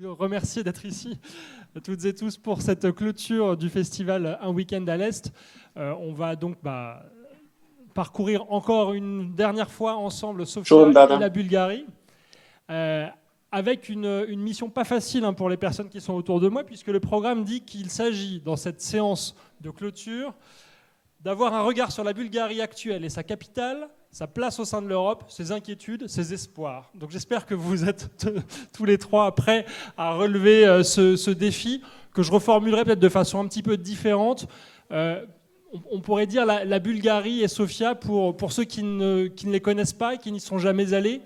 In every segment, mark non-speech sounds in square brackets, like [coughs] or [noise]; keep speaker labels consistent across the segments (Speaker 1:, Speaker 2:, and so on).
Speaker 1: vous remercier d'être ici, toutes et tous, pour cette clôture du festival Un week-end à l'Est. Euh, on va donc bah, parcourir encore une dernière fois ensemble Sofia et la Bulgarie. Euh, avec une, mission pas facile hein, pour les personnes qui sont autour de moi, puisque le programme dit qu'il s'agit, dans cette séance de clôture, d'avoir un regard sur la Bulgarie actuelle et sa capitale, sa place au sein de l'Europe, ses inquiétudes, ses espoirs. Donc j'espère que vous êtes [laughs] tous les trois prêts à relever euh, ce, défi, que je reformulerai peut-être de façon un petit peu différente. Euh, on, pourrait dire la, Bulgarie et Sofia pour, pour ceux qui ne, qui ne les connaissent pas et qui n'y sont jamais allés.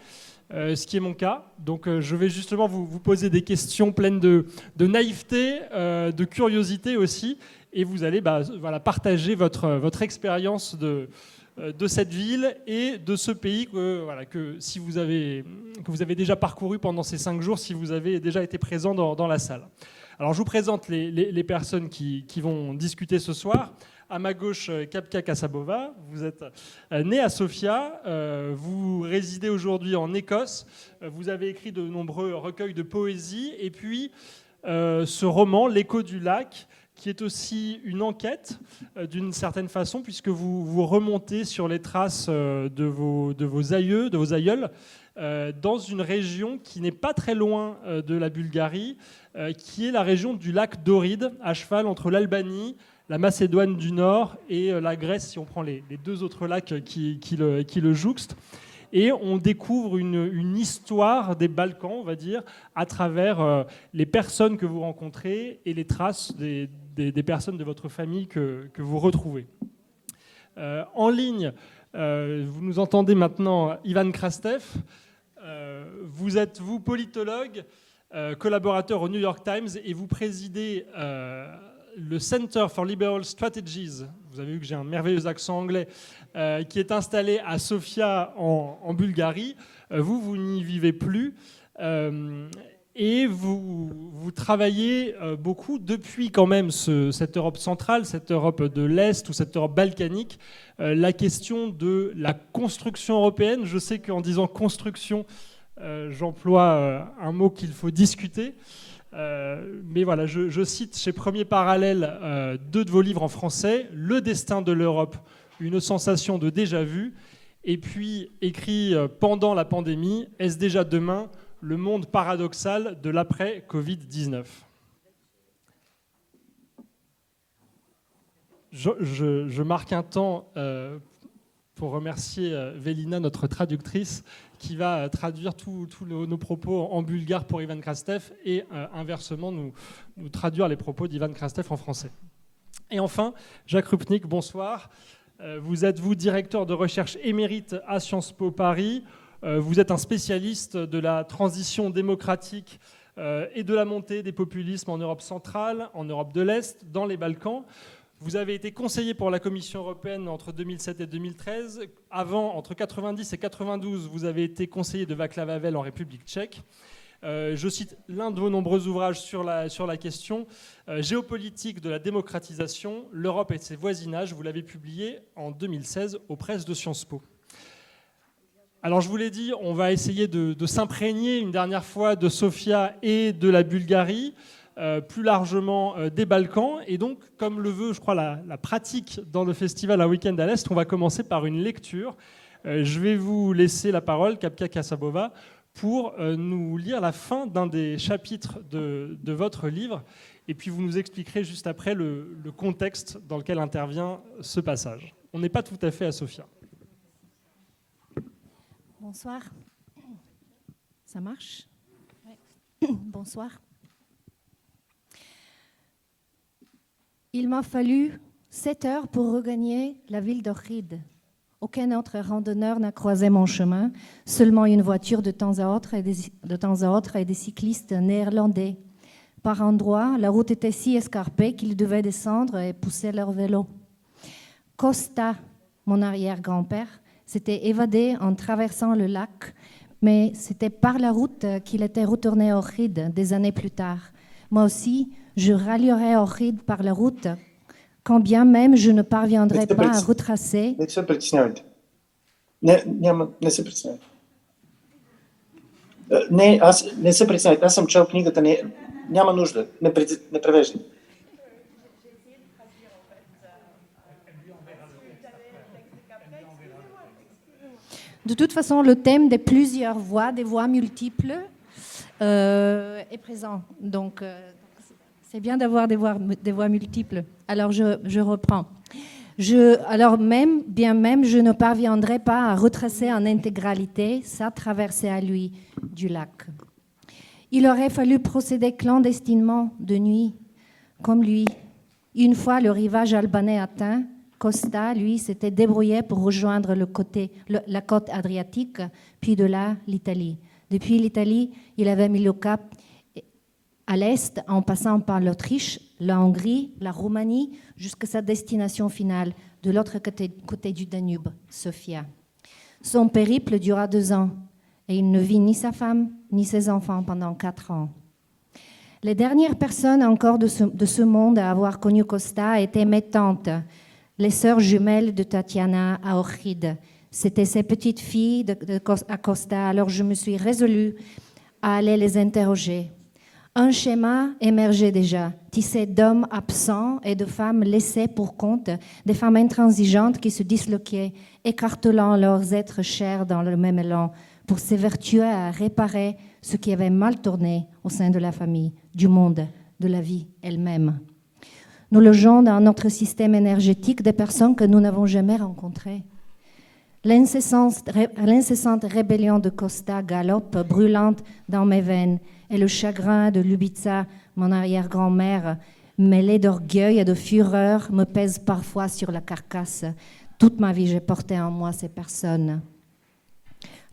Speaker 1: Euh, ce qui est mon cas. Donc je vais justement vous, poser des questions pleines de, naïveté, de curiosité aussi, et vous allez bah, voilà, partager votre, votre expérience de, de cette ville et de ce pays que, voilà, que, si vous avez, que vous avez déjà parcouru pendant ces cinq jours, si vous avez déjà été présent dans, la salle. Alors je vous présente les, personnes qui, vont discuter ce soir. À ma gauche, Kapka Kasabova, vous êtes euh, né à Sofia, euh, vous résidez aujourd'hui en Écosse, vous avez écrit de nombreux recueils de poésie, et puis ce roman, L'écho du lac, qui est aussi une enquête euh, d'une certaine façon, puisque vous, remontez sur les traces euh, de vos, de vos aïeux, de vos aïeuls, euh, dans une région qui n'est pas très loin de la Bulgarie, qui est la région du lac Doride, à cheval entre l'Albanie, la Macédoine du Nord et la Grèce, si on prend les, deux autres lacs qui, qui, le, qui jouxtent. Et on découvre une, histoire des Balkans, on va dire, à travers les personnes que vous rencontrez et les traces des, des, personnes de votre famille que, vous retrouvez. Euh, en ligne, euh, vous nous entendez maintenant Ivan Krastev. Euh, vous êtes, vous, politologue, collaborateur au New York Times et vous présidez le Center for Liberal Strategies. Vous avez vu que j'ai un merveilleux accent anglais qui est installé à Sofia en, en Bulgarie. vous, vous n'y vivez plus et vous, travaillez euh, beaucoup depuis quand même cette Europe centrale, cette Europe de l'Est ou cette Europe balkanique, euh, la question de la construction européenne. Je sais qu'en disant construction, euh, j'emploie un mot qu'il faut discuter. mais voilà, je, je, cite chez Premier Parallèle deux de vos livres en français, Le destin de l'Europe, une sensation de déjà-vu, et puis écrit pendant la pandémie, Est-ce déjà demain le monde paradoxal de l'après-Covid-19. Je, marque un temps euh, pour remercier euh, Vélina, notre traductrice, qui va euh, traduire tous nos, propos en bulgare pour Ivan Krastev et inversement nous, traduire les propos d'Ivan Krastev en français. Et enfin, Jacques Rupnik, bonsoir. Vous êtes, vous, directeur de recherche émérite à Sciences Po Paris. Euh, vous êtes un spécialiste de la transition démocratique euh, et de la montée des populismes en Europe centrale, en Europe de l'Est, dans les Balkans. Vous avez été conseiller pour la Commission européenne entre 2007 et 2013. Avant, entre 90 et 92, vous avez été conseiller de Václav Havel en République tchèque. Euh, je cite l'un de vos nombreux ouvrages sur la, sur la question, Géopolitique de la démocratisation, l'Europe et ses voisinages. Vous l'avez publié en 2016 aux presses de Sciences Po. Alors je vous l'ai dit, on va essayer de, s'imprégner une dernière fois de Sofia et de la Bulgarie, euh, plus largement euh, des Balkans. Et donc, comme le veut, je crois, la, pratique dans le festival Un week-end à l'Est, on va commencer par une lecture. Euh, je vais vous laisser la parole, Kapka Kasabova, pour nous lire la fin d'un des chapitres de, votre livre. Et puis vous nous expliquerez juste après le, le contexte dans lequel intervient ce passage. On n'est pas tout à fait à Sofia.
Speaker 2: Bonsoir. Ça marche? [coughs] Bonsoir. Il m'a fallu sept heures pour regagner la ville d'Ochrid. Aucun autre randonneur n'a croisé mon chemin, seulement une voiture de temps à autre et des, de temps à autre et des cyclistes néerlandais. Par endroits, la route était si escarpée qu'ils devaient descendre et pousser leur vélo. Costa, mon arrière-grand-père, s'était évadé en traversant le lac, mais c'était par la route qu'il était retourné au Ohrid des années plus tard. Moi aussi, je rallierai Ohrid par la route, quand bien même je ne parviendrai pas à retracer.
Speaker 3: Не, аз не се притеснявайте, аз съм чел книгата, не, няма нужда, не, не превеждам.
Speaker 2: De toute façon, le thème des plusieurs voix, des voix multiples, euh, est présent. Donc, euh, c'est bien d'avoir des voix, multiples. Alors, je, reprends. Alors même, bien même, je ne parviendrai pas à retracer en intégralité sa traversée à lui du lac. Il aurait fallu procéder clandestinement de nuit, comme lui. Une fois le rivage albanais atteint, Costa, lui, s'était débrouillé pour rejoindre le côté, la côte adriatique, puis de là l'Italie. Depuis l'Italie, il avait mis le cap à l'est en passant par l'Autriche, la Hongrie, la Roumanie, jusqu'à sa destination finale, de l'autre côté, du Danube, Sofia. Son périple dura deux ans et il ne vit ni sa femme ni ses enfants pendant quatre ans. Les dernières personnes encore de ce, de ce monde à avoir connu Costa étaient mes tantes, les sœurs jumelles de Tatiana à Ohrid. C'étaient ces petites filles de, à Costa, alors je me suis résolue à aller les interroger. Un schéma émergeait déjà, tissé d'hommes absents et de femmes laissées pour compte, des femmes intransigeantes qui se disloquaient, écartelant leurs êtres chers dans le même élan, pour s'évertuer à réparer ce qui avait mal tourné au sein de la famille, du monde, de la vie elle-même. Nous logeons dans notre système énergétique des personnes que nous n'avons jamais rencontrées. L'incessante rébellion de Costa galope brûlante dans mes veines et le chagrin de Lubitsa, mon arrière-grand-mère, mêlé d'orgueil et de fureur, me pèse parfois sur la carcasse. Toute ma vie, j'ai porté en moi ces personnes.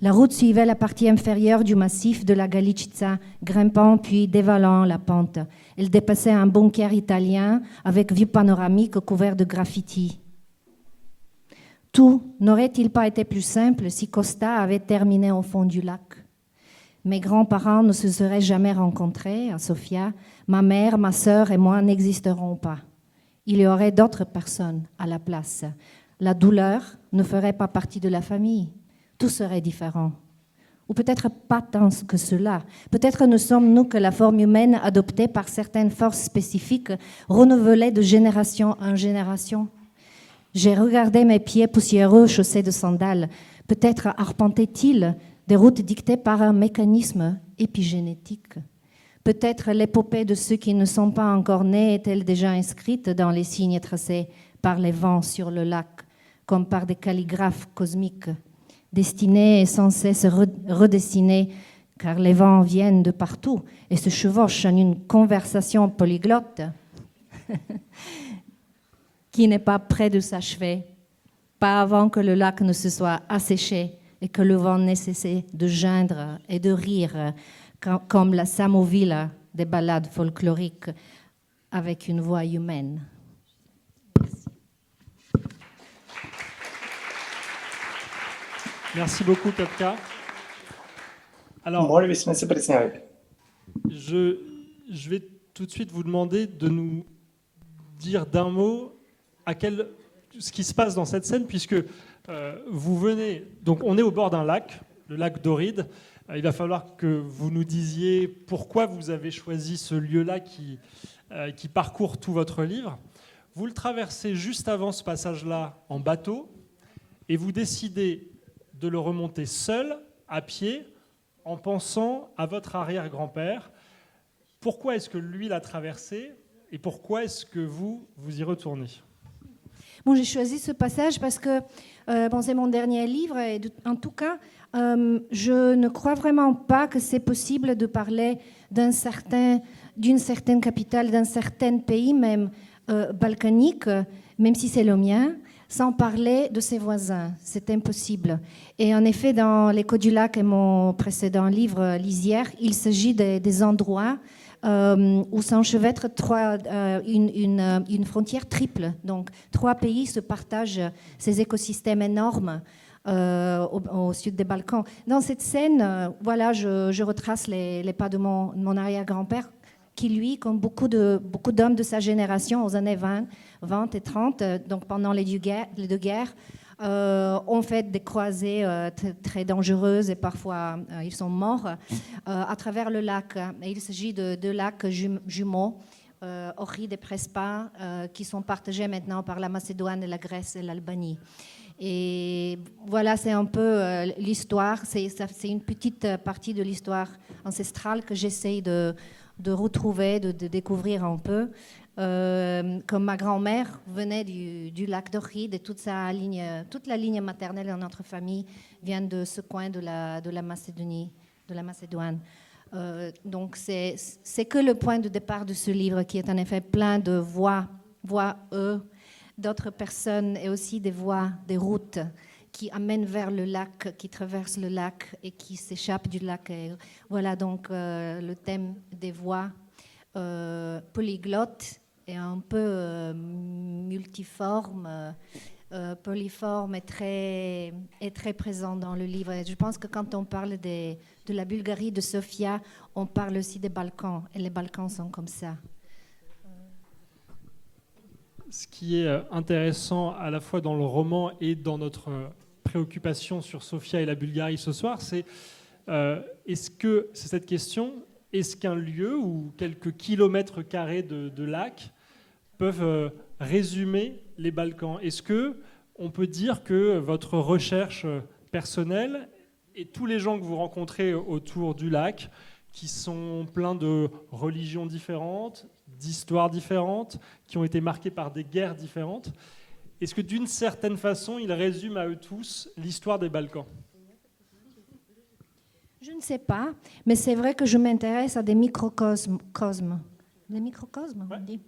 Speaker 2: La route suivait la partie inférieure du massif de la Galicizza, grimpant puis dévalant la pente. Elle dépassait un bunker italien avec vue panoramique couvert de graffitis. Tout n'aurait-il pas été plus simple si Costa avait terminé au fond du lac? Mes grands-parents ne se seraient jamais rencontrés à Sofia. Ma mère, ma sœur et moi n'existerons pas. Il y aurait d'autres personnes à la place. La douleur ne ferait pas partie de la famille. Tout serait différent. Ou peut-être pas tant que cela. Peut-être ne sommes-nous que la forme humaine adoptée par certaines forces spécifiques, renouvelée de génération en génération. J'ai regardé mes pieds poussiéreux chaussés de sandales. Peut-être arpentaient-ils des routes dictées par un mécanisme épigénétique. Peut-être l'épopée de ceux qui ne sont pas encore nés est-elle déjà inscrite dans les signes tracés par les vents sur le lac, comme par des calligraphes cosmiques, destinés et sans cesse redessinés, car les vents viennent de partout et se chevauchent en une conversation polyglotte. [laughs] qui n'est pas près de s'achever, pas avant que le lac ne se soit asséché et que le vent n'ait cessé de geindre et de rire, comme la samovila des ballades folkloriques avec une voix humaine.
Speaker 1: Merci beaucoup, Kapka. Alors, je, je vais tout de suite vous demander de nous dire d'un mot à quel, ce qui se passe dans cette scène, puisque euh, vous venez, donc on est au bord d'un lac, le lac d'Oride. Euh, il va falloir que vous nous disiez pourquoi vous avez choisi ce lieu-là qui, euh, qui parcourt tout votre livre. Vous le traversez juste avant ce passage-là en bateau et vous décidez de le remonter seul, à pied, en pensant à votre arrière-grand-père. Pourquoi est-ce que lui l'a traversé et pourquoi est-ce que vous, vous y retournez?
Speaker 2: Bon, j'ai choisi ce passage parce que euh, bon, c'est mon dernier livre et en tout cas, euh, je ne crois vraiment pas que c'est possible de parler d'un certain, d'une certaine capitale, d'un certain pays même euh, balkanique, même si c'est le mien, sans parler de ses voisins. C'est impossible. Et en effet, dans L'écho du lac et mon précédent livre, Lisière, il s'agit des, endroits euh, où s'enchevêtrent euh, une, euh, frontière triple. Donc, trois pays se partagent ces écosystèmes énormes. au, sud des Balkans. Dans cette scène, voilà, je, retrace les, pas de mon arrière-grand-père, qui lui, comme beaucoup de beaucoup d'hommes de sa génération aux années 20, 20 et 30, donc pendant les deux guerres, euh, ont fait des croisées euh, très, dangereuses et parfois euh, ils sont morts à travers le lac. il s'agit de deux lacs jumeaux, Ohrid et Prespa, qui sont partagés maintenant par la Macédoine, la Grèce et l'Albanie. Et voilà, c'est un peu l'histoire. C'est une petite partie de l'histoire ancestrale que j'essaye de, de, retrouver, de, découvrir un peu. Euh, comme ma grand-mère venait du, lac d'Ohrid et toute, sa ligne, toute la ligne maternelle de notre famille vient de ce coin de la, de la Macédonie, de la Macédoine. Euh, donc c'est que le point de départ de ce livre qui est en effet plein de voix, voix eux, d'autres personnes et aussi des voix, des routes qui amènent vers le lac, qui traversent le lac et qui s'échappent du lac. voilà donc euh, le thème des voix polyglottes est un peu euh, multiforme, euh, euh, polyforme et très, est très présent dans le livre. je pense que quand on parle de la Bulgarie, de Sofia, on parle aussi des Balkans. Et les Balkans sont comme ça.
Speaker 1: Ce qui est intéressant à la fois dans le roman et dans notre préoccupation sur Sofia et la Bulgarie ce soir, c'est est-ce que c'est cette question est-ce qu'un lieu ou quelques kilomètres carrés de, de lac peuvent euh, résumer les Balkans? Est-ce que on peut dire que votre recherche personnelle et tous les gens que vous rencontrez autour du lac, qui sont pleins de religions différentes, d'histoires différentes, qui ont été marqués par des guerres différentes, est-ce que d'une certaine façon, ils résument à eux tous l'histoire des Balkans?
Speaker 2: Je ne sais pas, mais c'est vrai que je m'intéresse à des microcosmes. Des microcosmes, on dit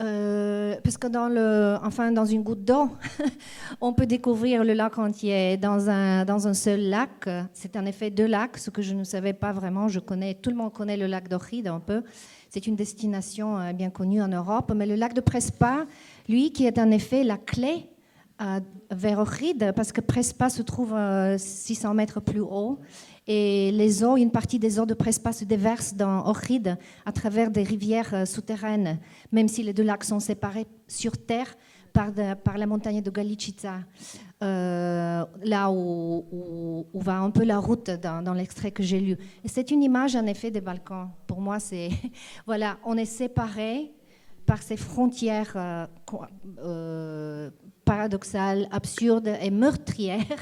Speaker 2: euh, parce que dans, le, enfin, dans une goutte d'eau, [laughs] on peut découvrir le lac entier. Dans un, dans un seul lac, c'est en effet deux lacs, ce que je ne savais pas vraiment. Je connais, tout le monde connaît le lac d'Ohrid un peu. C'est une destination euh, bien connue en Europe. Mais le lac de Prespa, lui, qui est en effet la clé euh, vers Ohrid, parce que Prespa se trouve 600 mètres plus haut. Et les eaux, une partie des eaux de Prespa se déversent dans Ohrid à travers des rivières euh, souterraines, même si les deux lacs sont séparés sur terre par, la montagne de Galicica, euh, là où, va un peu la route dans, l'extrait que j'ai lu. C'est une image en effet des Balkans. Pour moi, c'est [laughs] voilà, on est séparés par ces frontières euh, paradoxale, absurde et meurtrière.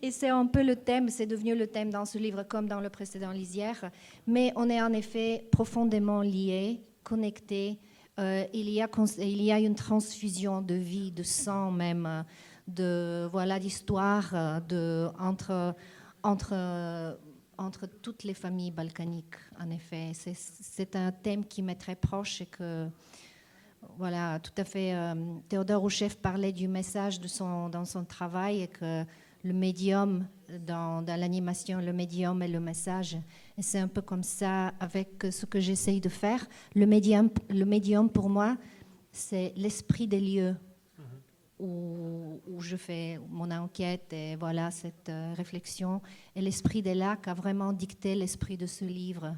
Speaker 2: Et c'est un peu le thème, c'est devenu le thème dans ce livre comme dans le précédent Lisière. Mais on est en effet profondément liés, connectés. Euh, il, y a, il y a une transfusion de vie, de sang même, de voilà d'histoire de, entre, entre, entre toutes les familles balkaniques, en effet. C'est un thème qui m'est très proche et que voilà, tout à fait. Euh, Théodore Rouchef parlait du message de son, dans son travail et que le médium, dans, l'animation, le médium et le message. Et c'est un peu comme ça avec ce que j'essaye de faire. Le médium, le médium pour moi, c'est l'esprit des lieux où, où, je fais mon enquête et voilà cette euh, réflexion. Et l'esprit des lacs a vraiment dicté l'esprit de ce livre.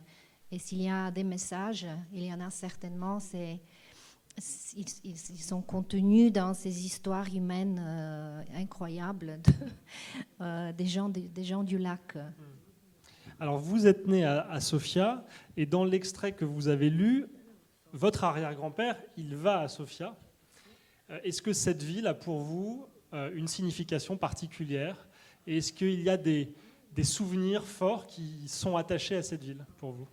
Speaker 2: Et s'il y a des messages, il y en a certainement, c'est ils, sont contenus dans ces histoires humaines euh, incroyables [laughs] euh, des, gens, des, gens du lac.
Speaker 1: Alors vous êtes né à, Sofia et dans l'extrait que vous avez lu, votre arrière-grand-père, il va à Sofia. Euh, est-ce que cette ville a pour vous une signification particulière? Et est-ce qu'il y a des, des souvenirs forts qui sont attachés à cette ville pour vous?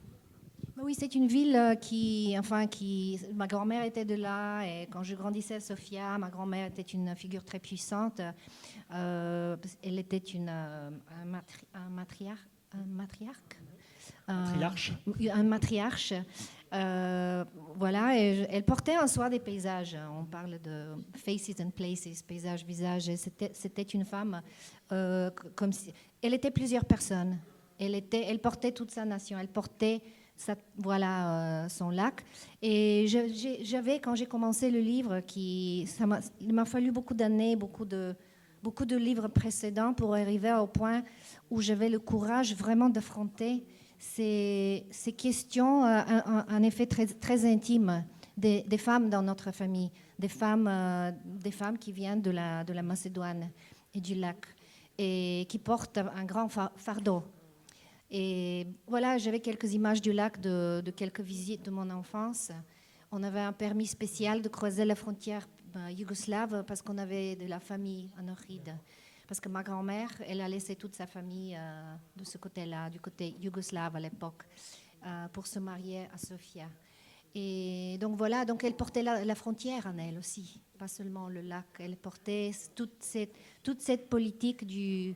Speaker 2: Oui, c'est une ville euh, qui, enfin, qui, ma grand-mère était de là et quand je grandissais à Sofia, ma grand-mère était une figure très puissante. Euh, elle était une, euh, un, matriarche, un matriarche,
Speaker 1: matriarche?
Speaker 2: un matriarche. voilà, et elle portait en soi des paysages. On parle de faces and places, paysages, visages. C'était une femme comme si elle était plusieurs personnes. Elle était, elle portait toute sa nation. Elle portait voilà euh, son lac. Et j'avais, quand j'ai commencé le livre, il m'a fallu beaucoup d'années, beaucoup de, beaucoup de livres précédents pour arriver au point où j'avais le courage vraiment d'affronter ces, questions, euh, en, effet très, très intimes des, des, femmes dans notre famille. des femmes, euh, des femmes qui viennent de la, de la Macédoine et du lac et qui portent un grand fardeau. Et voilà, j'avais quelques images du lac de, quelques visites de mon enfance. On avait un permis spécial de croiser la frontière euh, yougoslave parce qu'on avait de la famille en Ohrid. Parce que ma grand-mère, elle a laissé toute sa famille euh, de ce côté-là, du côté yougoslave à l'époque, pour se marier à Sofia. Et donc voilà, donc elle portait la, frontière en elle aussi, pas seulement le lac. Elle portait toute cette politique du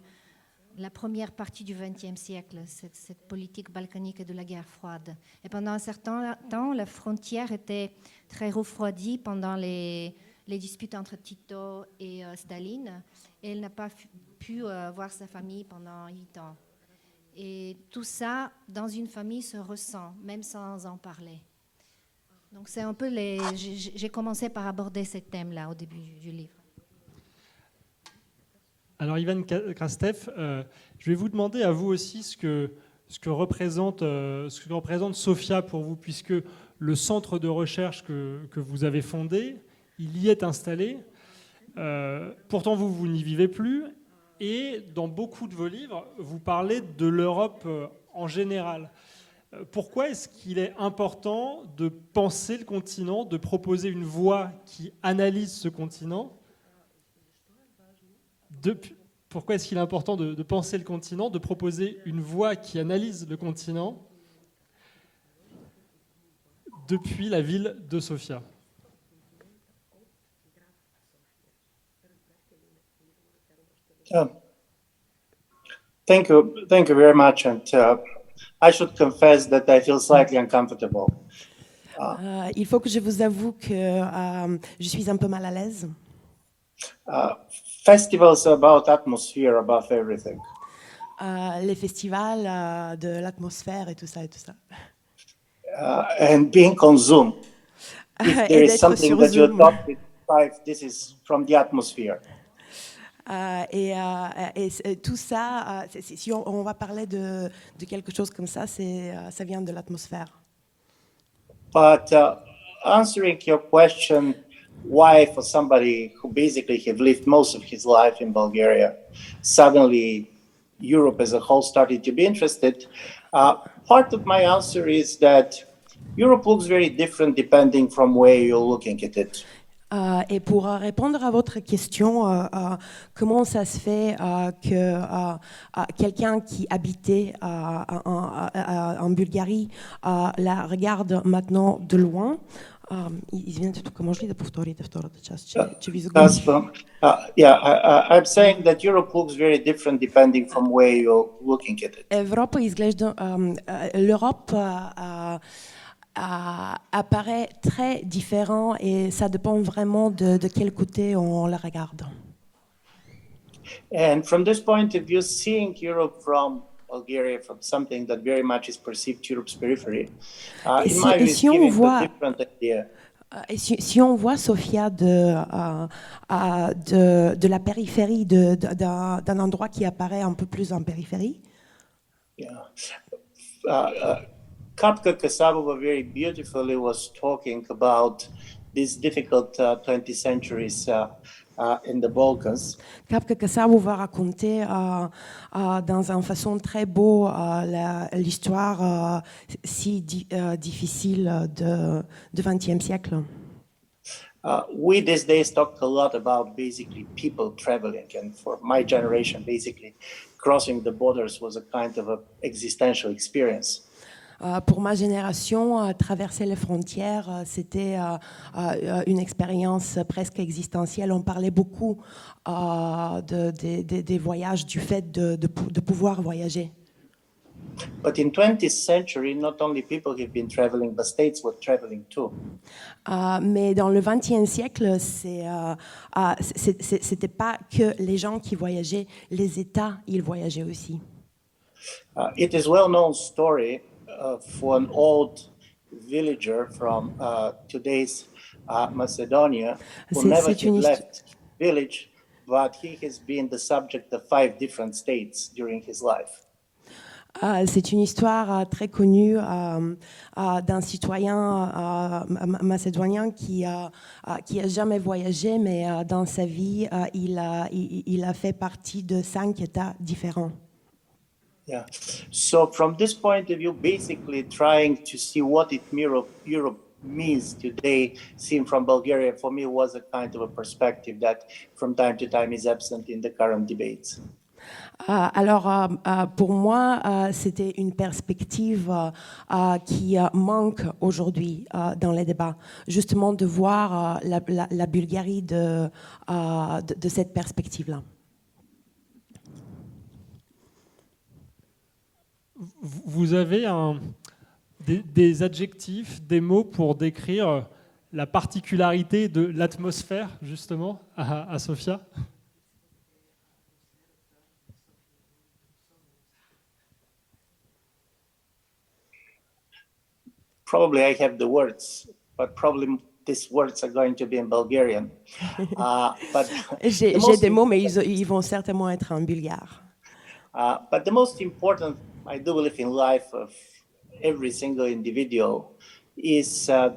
Speaker 2: la première partie du XXe siècle, cette, politique balkanique de la guerre froide. Et pendant un certain temps, la frontière était très refroidie pendant les, les disputes entre Tito et euh, Staline. Et elle n'a pas pu euh, voir sa famille pendant huit ans. Et tout ça, dans une famille, se ressent, même sans en parler. Donc c'est un peu les. J'ai commencé par aborder ces thèmes-là au début du livre.
Speaker 1: Alors Ivan Krastev, euh, je vais vous demander à vous aussi ce que, représente, euh, Sophia pour vous, puisque le centre de recherche que, que vous avez fondé, il y est installé. Euh, pourtant, vous, vous n'y vivez plus. Et dans beaucoup de vos livres, vous parlez de l'Europe en général. Pourquoi est-ce qu'il est important de penser le continent, de proposer une voix qui analyse ce continent? Pourquoi est-ce qu'il est important de, penser le continent, de proposer une voix qui analyse le continent depuis la ville de Sofia?
Speaker 3: Thank you, thank you very much, and uh, I should confess that I feel slightly uncomfortable.
Speaker 4: Uh, il faut que je vous avoue que uh, je suis un peu mal à l'aise.
Speaker 3: Uh, festivals about atmosphere above everything.
Speaker 4: Uh, les festivals uh, de l'atmosphère et tout ça et tout ça.
Speaker 3: and being on Zoom. [laughs] If there is something that you're not this is from the atmosphere.
Speaker 4: Euh, et, euh, et, tout ça, euh, si on, on, va parler de, de, quelque chose comme ça, ça vient de l'atmosphère.
Speaker 3: But uh, answering your question, why for somebody who basically have lived most of his life in Bulgaria, suddenly Europe as a whole started to be interested, uh, part of my answer is that Europe looks very different depending from where you're looking at it.
Speaker 4: Euh, et pour répondre à votre question, euh, euh, comment ça se fait que quelqu'un qui habitait en, Bulgarie la regarde maintenant de loin Извинете, тук може ли да повторите втората част, че, че ви загубих?
Speaker 3: Uh, yeah, I, I'm saying that Europe looks very different depending from where you're looking at it.
Speaker 4: Европа изглежда, l'Europe apparaît très différent et ça dépend vraiment de, de quel côté on la regarde.
Speaker 3: And from this point of view, seeing Europe from Bulgaria, from something that very much is perceived Europe's periphery, uh, in si, view, si on voit.
Speaker 4: Euh, et si, si, on voit Sofia de, uh, uh, de, de, la périphérie, d'un de, endroit qui apparaît un peu plus en périphérie,
Speaker 3: yeah. Uh, Kapka Kasabova very beautifully was talking about these difficult uh, 20th centuries uh, uh, in the Balkans.
Speaker 4: Kapka Kasabova racontait uh, uh, dans une façon très beau uh, l'histoire si di difficile de, de 20e siècle?
Speaker 3: Uh, we these days talk a lot about basically people traveling, and for my generation, basically crossing the borders was a kind of an existential experience.
Speaker 4: Euh, pour ma génération, euh, traverser les frontières, euh, c'était une expérience presque existentielle. On parlait beaucoup de, des voyages, du fait de, pouvoir voyager.
Speaker 3: But in 20th century, not only people have been traveling, but states were traveling too.
Speaker 4: Uh, mais dans le 20e siècle, c'est uh, uh, c'était pas que les gens qui voyageaient, les États, ils voyageaient aussi.
Speaker 3: it is well known story uh, for an old villager from uh, today's uh, Macedonia who never left village, but he has been the subject of five different states during his life.
Speaker 4: Euh, c'est une histoire euh, très connue euh, d'un citoyen macédonien qui a, qui a jamais voyagé, mais dans sa vie, il a, il, a fait partie de cinq États différents.
Speaker 3: Yeah. So from this point of view, basically trying to see what it Europe, Europe means today, seen from Bulgaria, for me was a kind of a perspective that from time to time is absent in the current debates.
Speaker 4: Euh, alors, euh, euh, pour moi, c'était une perspective qui manque aujourd'hui dans les débats, justement de voir la, Bulgarie de, de, cette perspective-là.
Speaker 1: Vous avez des, adjectifs, des mots pour décrire la particularité de l'atmosphère, justement, à, à Sofia
Speaker 3: probably I have the words, but probably these words are going to be in Bulgarian. [laughs]
Speaker 4: Uh, but J'ai des mots, mais ils, ils, vont certainement être en bulgare.
Speaker 3: Uh, but the most important, I do believe, in life of every single individual is uh,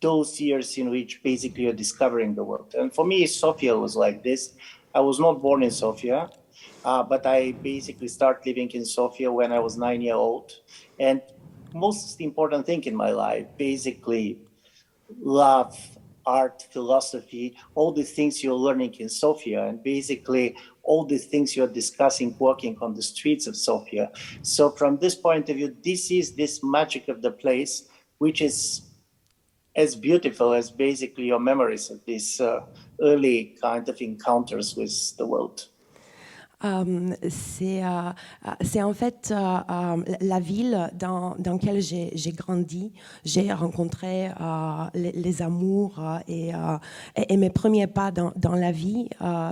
Speaker 3: those years in which basically you're discovering the world. And for me, Sofia was like this. I was not born in Sofia, uh, but I basically started living in Sofia when I was nine years old. And most important thing in my life basically love art philosophy all the things you're learning in sofia and basically all the things you're discussing walking on the streets of sofia. So from this point of view this is this magic of the place which is as beautiful as basically your memories of these uh, early kind of encounters with the world
Speaker 4: c'est euh, c'est en fait euh, la ville dans, laquelle j'ai grandi. J'ai rencontré les, amours et, mes premiers pas dans, la vie.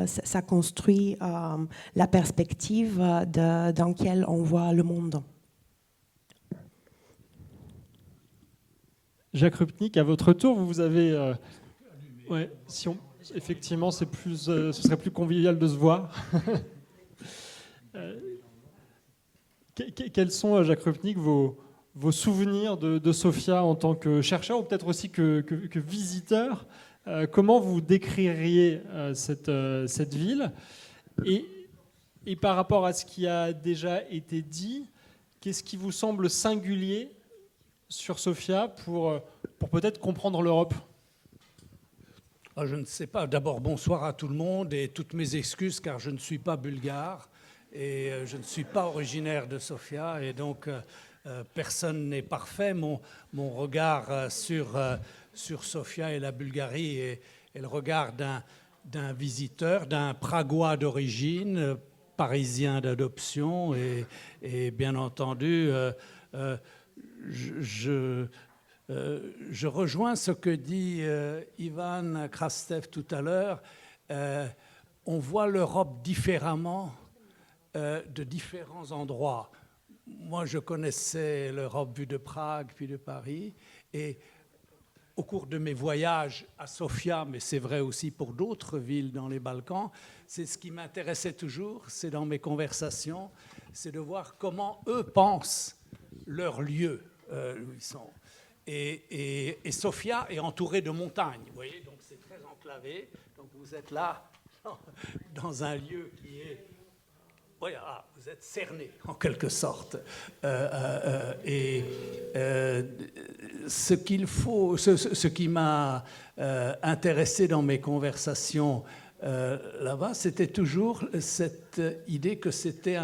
Speaker 4: Ça, construit la perspective dans laquelle on voit le monde.
Speaker 1: Jacques Rupnik, à votre tour, vous avez. ouais, si on, effectivement, ce serait plus convivial de se voir. [laughs] Euh, quels sont, euh, Jacques Rupnik, vos, souvenirs de, Sofia en tant que chercheur ou peut-être aussi que, visiteur euh, Comment vous décririez cette, ville et, par rapport à ce qui a déjà été dit, qu'est-ce qui vous semble singulier sur Sofia pour, pour peut-être comprendre l'Europe?
Speaker 5: Ah, Je ne sais pas. D'abord, bonsoir à tout le monde et toutes mes excuses car je ne suis pas bulgare et euh, je ne suis pas originaire de Sofia et donc euh, euh, personne n'est parfait. Mon, regard sur, sur Sofia et la Bulgarie est, le regard d'un visiteur, d'un Pragois d'origine, parisien d'adoption et, et, bien entendu, je, je, rejoins ce que dit Ivan Krastev tout à l'heure. on voit l'Europe différemment euh, de différents endroits. Moi, je connaissais l'Europe vue de Prague, puis de Paris, et au cours de mes voyages à Sofia, mais c'est vrai aussi pour d'autres villes dans les Balkans, c'est ce qui m'intéressait toujours, c'est dans mes conversations, c'est de voir comment eux pensent leur lieu euh, où ils sont. Et, et, Sofia est entourée de montagnes, vous voyez, donc c'est très enclavé. Donc vous êtes là [laughs] dans un lieu qui est voilà, vous êtes cerné en quelque sorte. Euh, euh, euh, et ce qu'il faut, ce, qui m'a intéressé dans mes conversations là-bas, c'était toujours cette idée que c'était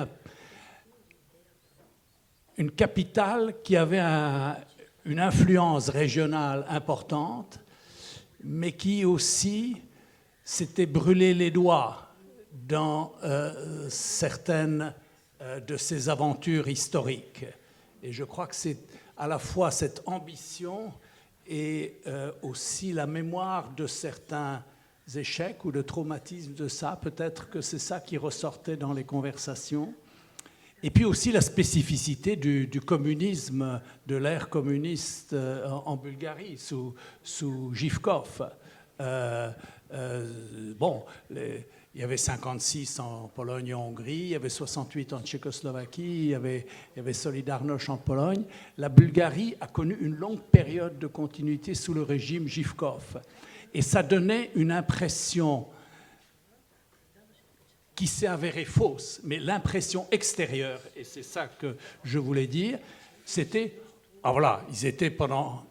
Speaker 5: une capitale qui avait une influence régionale importante, mais qui aussi s'était brûlé les doigts dans euh, certaines euh, de ses aventures historiques. Et je crois que c'est à la fois cette ambition et euh, aussi la mémoire de certains échecs ou de traumatismes de ça. Peut-être que c'est ça qui ressortait dans les conversations. Et puis aussi la spécificité du, communisme, de l'ère communiste en, Bulgarie, sous, sous Givkov. bon, les, il y avait 56 en Pologne et en Hongrie, il y avait 68 en Tchécoslovaquie, il y avait, Solidarność en Pologne. La Bulgarie a connu une longue période de continuité sous le régime Givkov. Et ça donnait une impression qui s'est avérée fausse, mais l'impression extérieure, et c'est ça que je voulais dire, c'était, ah voilà, ils étaient pendant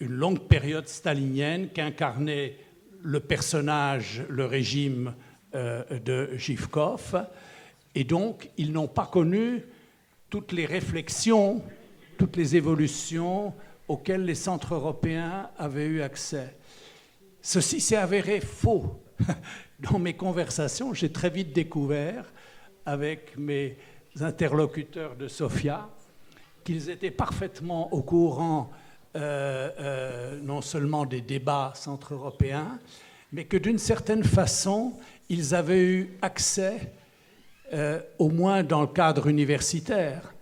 Speaker 5: une longue période stalinienne qu'incarnait le personnage, le régime de Givkov, et donc ils n'ont pas connu toutes les réflexions, toutes les évolutions auxquelles les centres européens avaient eu accès. Ceci s'est avéré faux. [laughs] Dans mes conversations, j'ai très vite découvert avec mes interlocuteurs de Sofia qu'ils étaient parfaitement au courant euh, euh, non seulement des débats centre-européens, mais que d'une certaine façon, ils avaient eu accès, euh, au moins dans le cadre universitaire,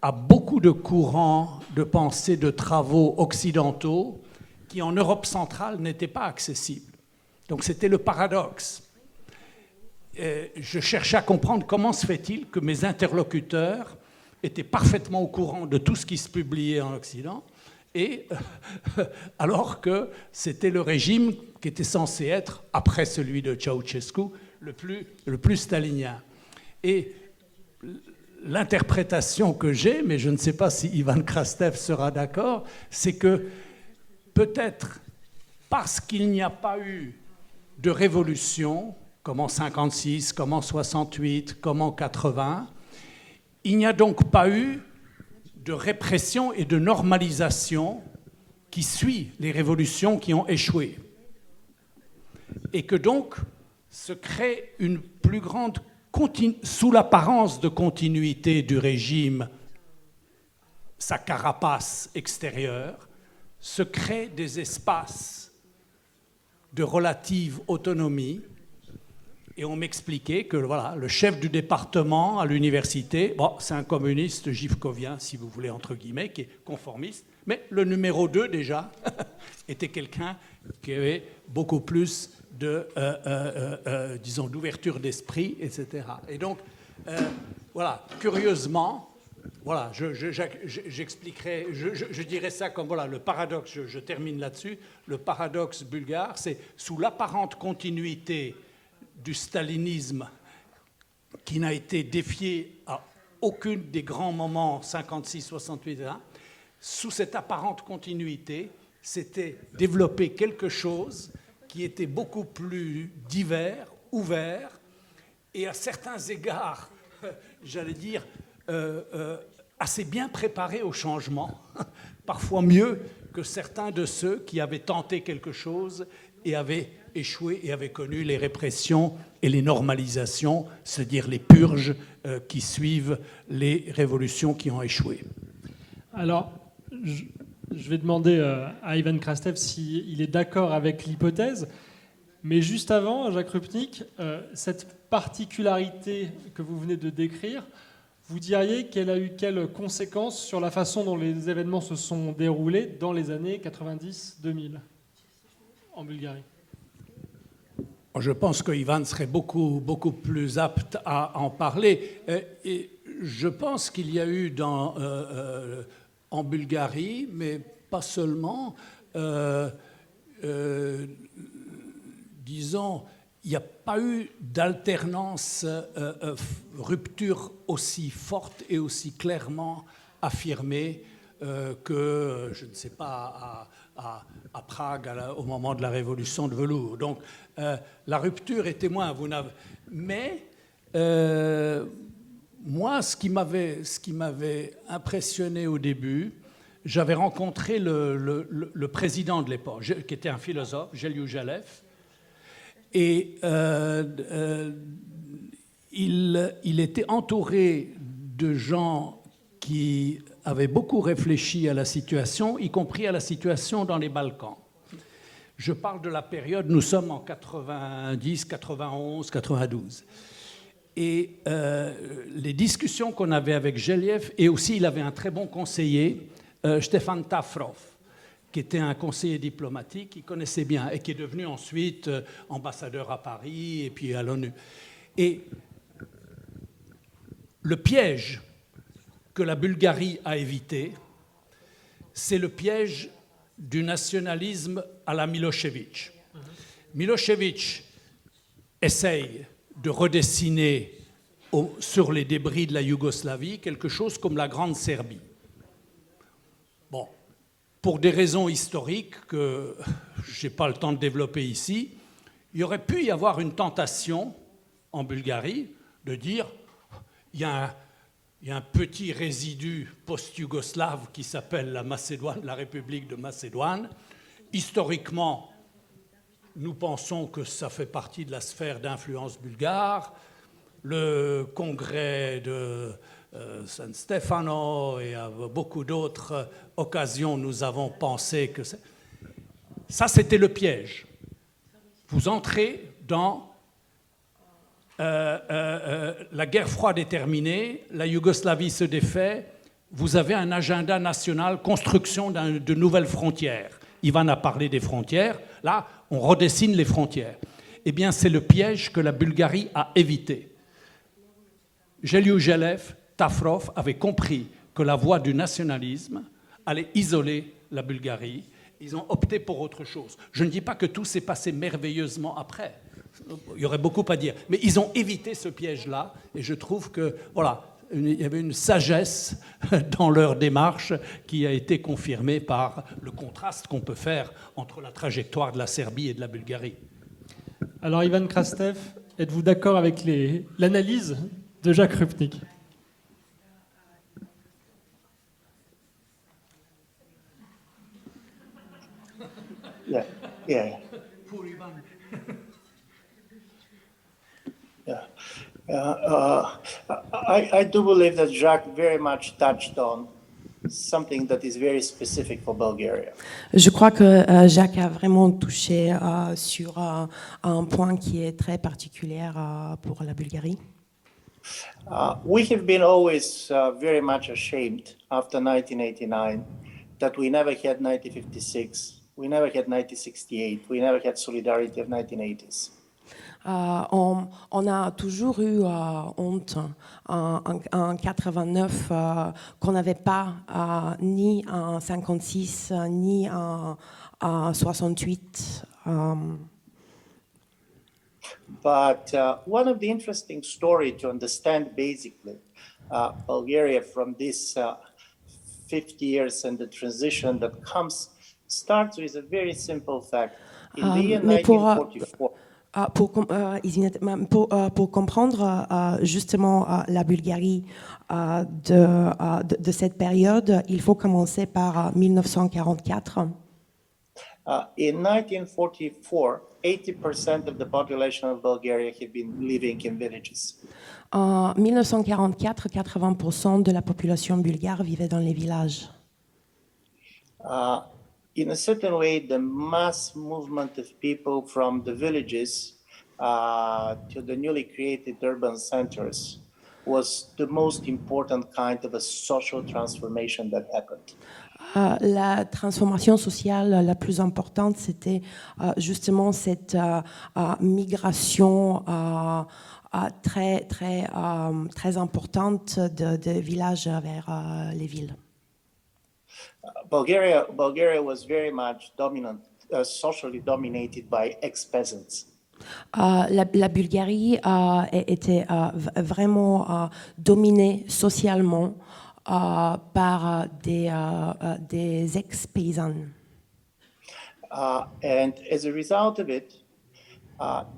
Speaker 5: à beaucoup de courants de pensée, de travaux occidentaux qui en Europe centrale n'étaient pas accessibles. Donc c'était le paradoxe. je cherchais à comprendre comment se fait-il que mes interlocuteurs étaient parfaitement au courant de tout ce qui se publiait en Occident, et [laughs] alors que c'était le régime qui était censé être, après celui de Ceausescu, le plus, le plus stalinien. Et l'interprétation que j'ai, mais je ne sais pas si Ivan Krastev sera d'accord, c'est que peut-être parce qu'il n'y a pas eu de révolution, comme en 56, comme en 68, comme en 80, il n'y a donc pas eu de répression et de normalisation qui suit les révolutions qui ont échoué. Et que donc se crée une plus grande, sous l'apparence de continuité du régime, sa carapace extérieure, se créent des espaces de relative autonomie et on m'expliquait que voilà, le chef du département à l'université, bon, c'est un communiste givkovien, si vous voulez, entre guillemets, qui est conformiste, mais le numéro 2 déjà [laughs] était quelqu'un qui avait beaucoup plus de, euh, euh, euh, disons, d'ouverture d'esprit, etc. Et donc, voilà, curieusement, voilà, j'expliquerai, je, je, dirais ça comme voilà, le paradoxe, je termine là-dessus, le paradoxe bulgare, c'est sous l'apparente continuité du stalinisme qui n'a été défié à aucun des grands moments 56, 68, sous cette apparente continuité, s'était développé quelque chose qui était beaucoup plus divers, ouvert, et à certains égards, [laughs] j'allais dire, euh, euh, assez bien préparé au changement, [laughs] parfois mieux que certains de ceux qui avaient tenté quelque chose et avaient échoué et avait connu les répressions et les normalisations, c'est-à-dire les purges euh, qui suivent les révolutions qui ont échoué.
Speaker 1: Alors, je, vais demander euh, à Ivan Krastev s'il est d'accord avec l'hypothèse. Mais juste avant, Jacques Rupnik, euh, cette particularité que vous venez de décrire, vous diriez qu'elle a eu quelles conséquences sur la façon dont les événements se sont déroulés dans les années 90-2000 en Bulgarie?
Speaker 5: Je pense que Ivan serait beaucoup, beaucoup plus apte à en parler. Euh, je pense qu'il y a eu dans, euh, euh, en Bulgarie, mais pas seulement, disons, il n'y a pas eu d'alternance, rupture aussi forte et aussi clairement affirmée que, je ne sais pas, à, Prague au moment de la révolution de velours. Donc euh, la rupture était moins. Vous Mais euh, moi, ce qui m'avait impressionné au début, j'avais rencontré le, président de l'époque, qui était un philosophe, Geliou Jalev, et euh, il, il était entouré de gens qui avaient beaucoup réfléchi à la situation, y compris à la situation dans les Balkans. Je parle de la période, nous sommes en 90, 91, 92. Et euh, les discussions qu'on avait avec Geliev, et aussi il avait un très bon conseiller, euh, Stéphane Tafrov, qui était un conseiller diplomatique qui connaissait bien et qui est devenu ensuite euh, ambassadeur à Paris et puis à l'ONU. Et le piège que la Bulgarie a évité, c'est le piège du nationalisme à la Milosevic. Milosevic essaye de redessiner sur les débris de la Yougoslavie quelque chose comme la Grande Serbie. Bon, pour des raisons historiques que [laughs] je n'ai pas le temps de développer ici, il aurait pu y avoir une tentation en Bulgarie de dire il y a un, il y a un petit résidu post-yougoslave qui s'appelle la Macédoine, la République de Macédoine. Historiquement, nous pensons que ça fait partie de la sphère d'influence bulgare. Le congrès de euh, San Stefano et à beaucoup d'autres occasions, nous avons pensé que ça, c'était le piège. Vous entrez dans euh, euh, euh, la guerre froide est terminée, la Yougoslavie se défait, vous avez un agenda national, construction de nouvelles frontières. Ivan a parlé des frontières, là, on redessine les frontières. Eh bien, c'est le piège que la Bulgarie a évité. Geliou-Gelev, Tafrov avaient compris que la voie du nationalisme allait isoler la Bulgarie. Ils ont opté pour autre chose. Je ne dis pas que tout s'est passé merveilleusement après il y aurait beaucoup à dire. Mais ils ont évité ce piège-là, et je trouve que, voilà, il y avait une sagesse [laughs] dans leur démarche qui a été confirmée par le contraste qu'on peut faire entre la trajectoire de la Serbie et de la Bulgarie.
Speaker 1: Alors, Ivan Krastev, êtes-vous d'accord avec l'analyse de Jacques Rupnik?
Speaker 3: Yeah. Uh, I, I, do believe that Jacques very much touched on something that is very specific for Bulgaria.
Speaker 4: Je crois que uh, Jacques a vraiment touché uh, sur uh, un point qui est très particulier pour la Bulgarie.
Speaker 3: we have been always very much ashamed after 1989 that we never had 1956, we never had 1968, we never had solidarity of 1980s.
Speaker 4: Euh, on, a toujours eu euh, honte en, 89 euh, qu'on n'avait pas ni en 56 ni en, 68.
Speaker 3: But uh, one of the interesting stories to understand basically uh, Bulgaria from this uh, 50 years and the transition that comes starts with a very simple fact. In the year 1944,
Speaker 4: Ah, pour, euh, pour, euh, pour, comprendre euh, justement la Bulgarie de, de, de, cette période, il faut commencer par 1944.
Speaker 3: Uh, in 1944, 80% of the population of Bulgaria had been living in villages.
Speaker 4: En 1944, 80% de la population bulgare vivait dans les villages.
Speaker 3: Uh, in a certain way, the mass movement of people from the villages uh, to the newly created urban centers was the most important kind of a social transformation that happened.
Speaker 4: Uh, la transformation sociale la plus importante, c'était uh, justement cette uh, uh migration uh, uh, très, très, um, très importante de, de villages vers les villes.
Speaker 3: Bulgaria, Bulgaria was very much dominant, uh, socially dominated by ex-peasants.
Speaker 4: Uh, la, la, Bulgarie uh, était uh, vraiment dominée socialement par des, des ex-paysans.
Speaker 3: and as a result of it,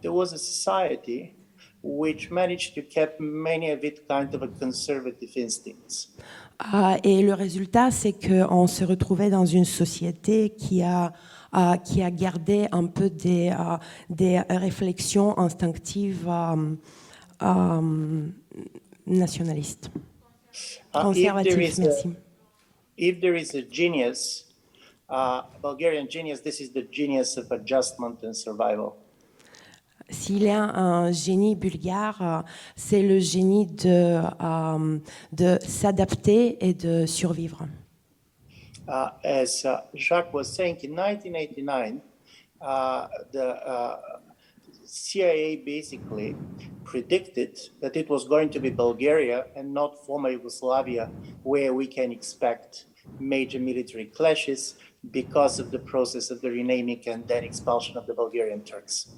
Speaker 3: there was a society which managed to keep many of its kind of a conservative instincts.
Speaker 4: Uh, et le résultat, c'est qu'on se retrouvait dans une société qui a, uh, qui a gardé un peu des, uh, des réflexions instinctives um, um, nationalistes, conservatifs.
Speaker 3: If, if there is a genius, Bulgarian genius, this is the genius of adjustment and survival.
Speaker 4: S'il y a un génie bulgare, euh, c'est le génie de, euh, de s'adapter et de survivre.
Speaker 3: as uh, Jacques was saying, in 1989, uh, the uh, CIA basically predicted that it was going to be Bulgaria and not former Yugoslavia, where we can expect major military clashes because of the process of the renaming and then expulsion of the Bulgarian Turks.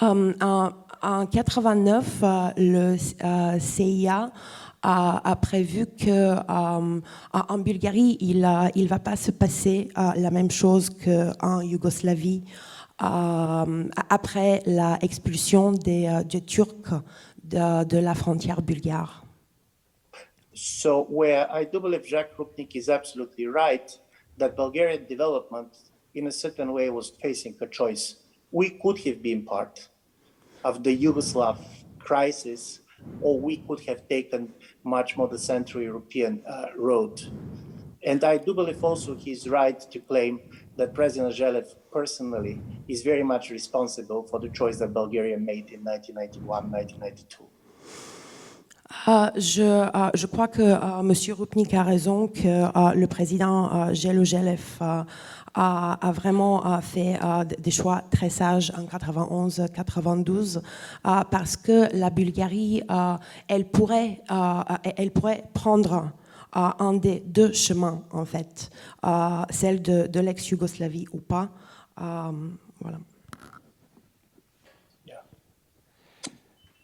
Speaker 4: Um, en, en 89, euh, le euh, CIA a, a, prévu que um, en Bulgarie, il ne va pas se passer uh, la même chose qu'en Yougoslavie um, après l'expulsion des, uh, Turcs de, la frontière bulgare.
Speaker 3: So, where I do believe Jacques Rupnik is absolutely right, that Bulgarian development, in a certain way, was facing a choice. We could have been part of the Yugoslav crisis, or we could have taken much more the Central European uh, road. And I do believe also he's right to claim that President Zhelev personally is very much responsible for the choice that Bulgaria made in 1991 1992.
Speaker 4: Uh, je, uh, je, crois que uh, M. Rupnik a raison que uh, le président Gelogelev a, vraiment fait des choix très sages en 91-92 parce que la Bulgarie, elle, pourrait, elle pourrait prendre un des deux chemins, en fait, celle de, de l'ex-Yougoslavie ou pas. voilà.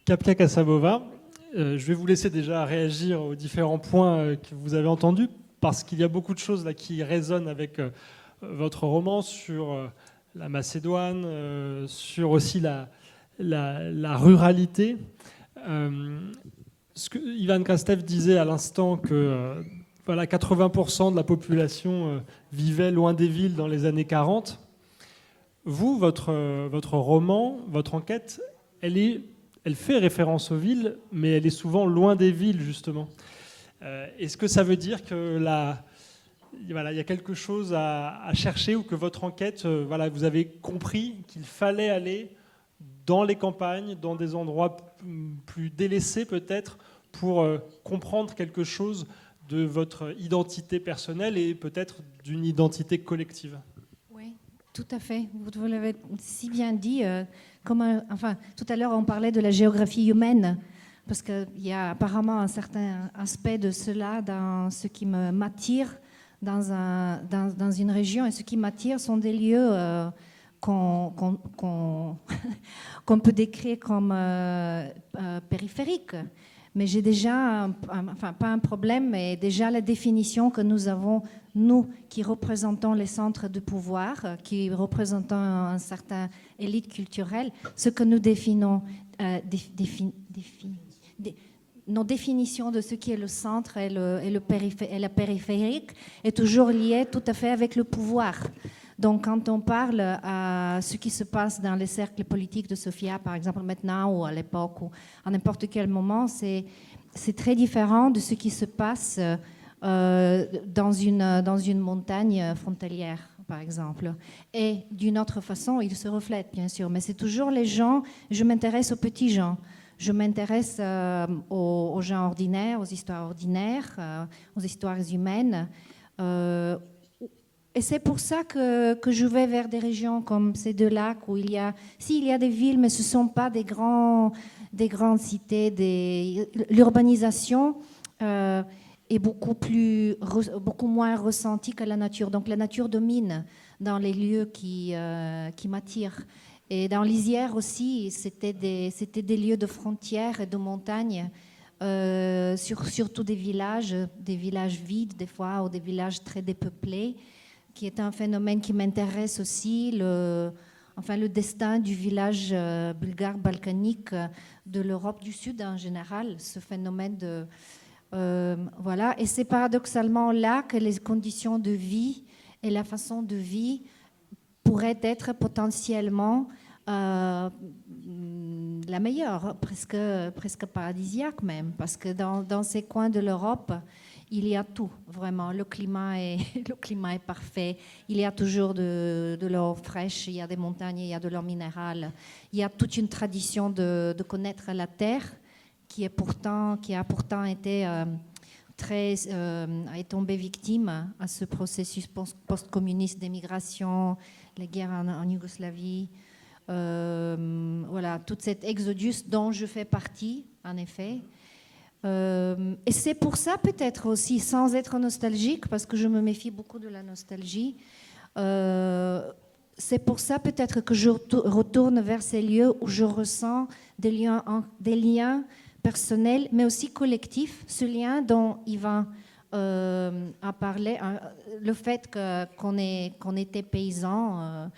Speaker 1: Kapka Kasabova, euh, je vais vous laisser déjà réagir aux différents points euh, que vous avez entendus, parce qu'il y a beaucoup de choses là qui résonnent avec euh, votre roman sur la Macédoine, sur aussi la, ruralité. Ce que Ivan Krastev disait à l'instant que voilà, 80% de la population vivait loin des villes dans les années 40. Vous, votre roman, votre enquête, elle est elle fait référence aux villes, mais elle est souvent loin des villes, justement. Euh, Est-ce que ça veut dire que la, voilà, il y a quelque chose à, chercher ou que votre enquête, euh, vous avez compris qu'il fallait aller dans les campagnes, dans des endroits plus délaissés peut-être, pour euh, comprendre quelque chose de votre identité personnelle et peut-être d'une identité collective?
Speaker 2: Tout à fait. Vous l'avez si bien dit. Euh, enfin, tout à l'heure, on parlait de la géographie humaine, parce qu'il y a apparemment un certain aspect de cela dans ce qui m'attire dans, dans, une région. Et ce qui m'attire sont des lieux euh, qu'on qu qu qu peut décrire comme euh, périphériques. Mais j'ai déjà, enfin pas un problème, mais déjà la définition que nous avons, nous qui représentons les centres de pouvoir, qui représentons un, certain élite culturelle, ce que nous définons, euh, nos définitions de ce qui est le centre et, le et la périphérique est toujours liée tout à fait avec le pouvoir. Donc, quand on parle à ce qui se passe dans les cercles politiques de Sofia, par exemple, maintenant ou à l'époque ou à n'importe quel moment, c'est très différent de ce qui se passe euh, dans, une, montagne frontalière par exemple. Et d'une autre façon, il se reflète, bien sûr. Mais c'est toujours les gens, je m'intéresse aux petits gens. Je m'intéresse euh, aux, gens ordinaires, aux histoires ordinaires, euh, aux histoires humaines. Euh, et c'est pour ça que, je vais vers des régions comme ces deux lacs où il y a, s'il y a des villes, mais ce ne sont pas des, grands, des grandes cités, l'urbanisation euh, est beaucoup, plus, beaucoup moins ressentie que la nature. Donc la nature domine dans les lieux qui, euh, qui m'attirent. Et dans l'Isière aussi, c'était des, c'était des lieux de frontières et de montagnes, euh, sur, surtout des villages, des villages vides des fois, ou des villages très dépeuplés, qui est un phénomène qui m'intéresse aussi, le, enfin, le destin du village euh, bulgare balkanique de l'Europe du Sud en général, ce phénomène de... Euh, voilà, et c'est paradoxalement là que les conditions de vie et la façon de vie pourraient être potentiellement euh, la meilleure, presque, presque paradisiaque même, parce que dans, dans ces coins de l'Europe, il y a tout, vraiment. Le climat est, [laughs] parfait. Il y a toujours de, l'eau fraîche, il y a des montagnes, il y a de l'eau minérale. Il y a toute une tradition de, connaître la terre qui, est pourtant, qui a pourtant été euh, très, est tombé victime à ce processus post-communiste d'émigration, les guerres en, Yougoslavie, voilà, toute cette exodus dont je fais partie, en effet. Et c'est pour ça peut-être aussi, sans être nostalgique, parce que je me méfie beaucoup de la nostalgie, c'est pour ça peut-être que je retourne vers ces lieux où je ressens des liens, personnels, mais aussi collectifs. Ce lien dont Yvan euh, a parlé, hein, le fait qu'on était euh,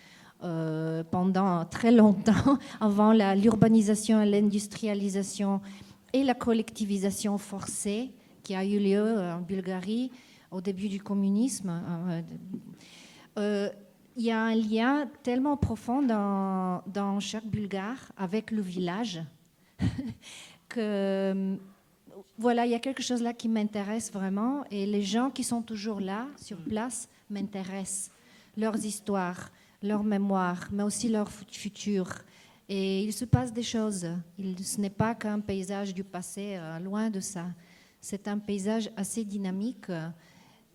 Speaker 2: euh, pendant très longtemps, [laughs] avant l'urbanisation et l'industrialisation et la collectivisation forcée qui a eu lieu en Bulgarie au début du communisme il y a un lien tellement profond dans, chaque Bulgare avec le village [laughs] que voilà, il y a quelque chose là qui m'intéresse vraiment et les gens qui sont toujours là, sur place, m'intéressent. Leurs histoires, leurs mémoires, mais aussi leur futur. Et il se passe des choses. Ce n'est pas qu'un paysage du passé, euh, loin de ça. C'est un paysage assez dynamique.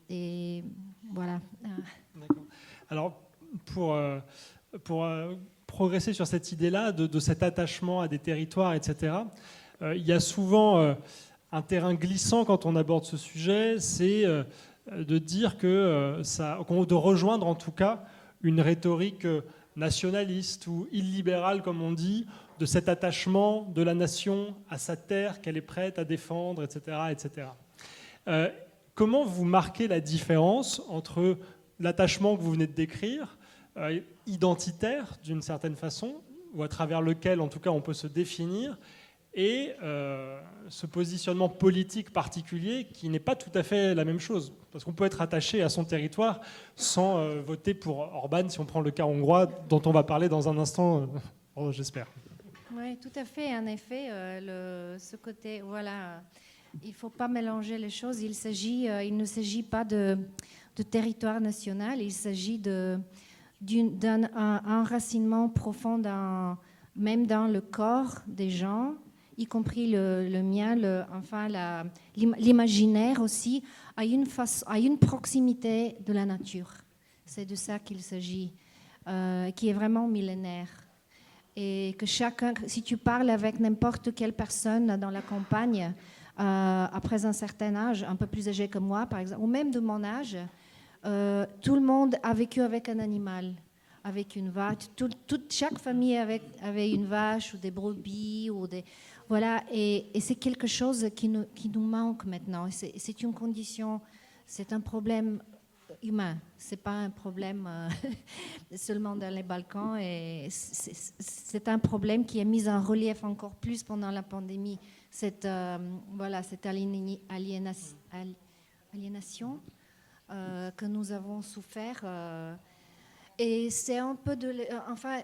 Speaker 2: Et voilà.
Speaker 1: Alors, pour, euh, euh, progresser sur cette idée-là, de, cet attachement à des territoires, etc., il y a souvent un terrain glissant quand on aborde ce sujet, c'est de dire que ça, de rejoindre en tout cas une rhétorique nationaliste ou illibérale, comme on dit, de cet attachement de la nation à sa terre qu'elle est prête à défendre, etc. etc. comment vous marquez la différence entre l'attachement que vous venez de décrire euh, identitaire d'une certaine façon, ou à travers lequel en tout cas on peut se définir, et euh, ce positionnement politique particulier qui n'est pas tout à fait la même chose. Parce qu'on peut être attaché à son territoire sans euh, voter pour Orban, si on prend le cas hongrois, dont on va parler dans un instant, oh, j'espère.
Speaker 2: Oui, tout à fait. En effet, ce côté, voilà, il ne faut pas mélanger les choses. Il, ne s'agit pas de, territoire national, il s'agit d'un enracinement profond même dans le corps des gens, y compris le, mien, le, enfin l'imaginaire aussi, à une, face, à une proximité de la nature. C'est de ça qu'il s'agit, euh, qui est vraiment millénaire. Et que chacun, si tu parles avec n'importe quelle personne dans la campagne, euh, après un certain âge, un peu plus âgé que moi par exemple, ou même de mon âge, euh, tout le monde a vécu avec un animal, avec une vache. toute chaque famille avait, avait, une vache ou des brebis ou des voilà. Et, c'est quelque chose qui nous, manque maintenant. C'est une condition, c'est un problème humain. C'est pas un problème euh, [laughs] seulement dans les Balkans. Et c'est un problème qui est mis en relief encore plus pendant la pandémie. Cette euh, voilà, cette aliénation euh, que nous avons souffert. Et c'est un peu de. Enfin,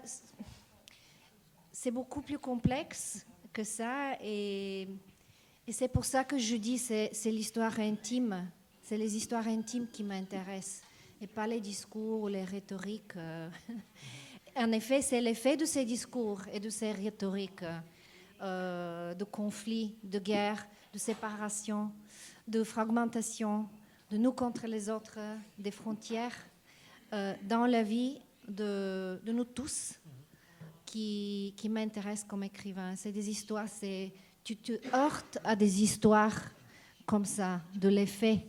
Speaker 2: c'est beaucoup plus complexe que ça. Et, c'est pour ça que je dis c'est, c'est l'histoire intime. C'est les histoires intimes qui m'intéressent. Et pas les discours ou les rhétoriques. [laughs] en effet, c'est l'effet de ces discours et de ces rhétoriques de conflits, de guerre, de séparation, de fragmentation, de nous contre les autres, des frontières, euh, dans la vie de nous tous, qui, qui m'intéresse comme écrivain. C'est des histoires, c'est, tu te heurtes à des histoires comme ça, de l'effet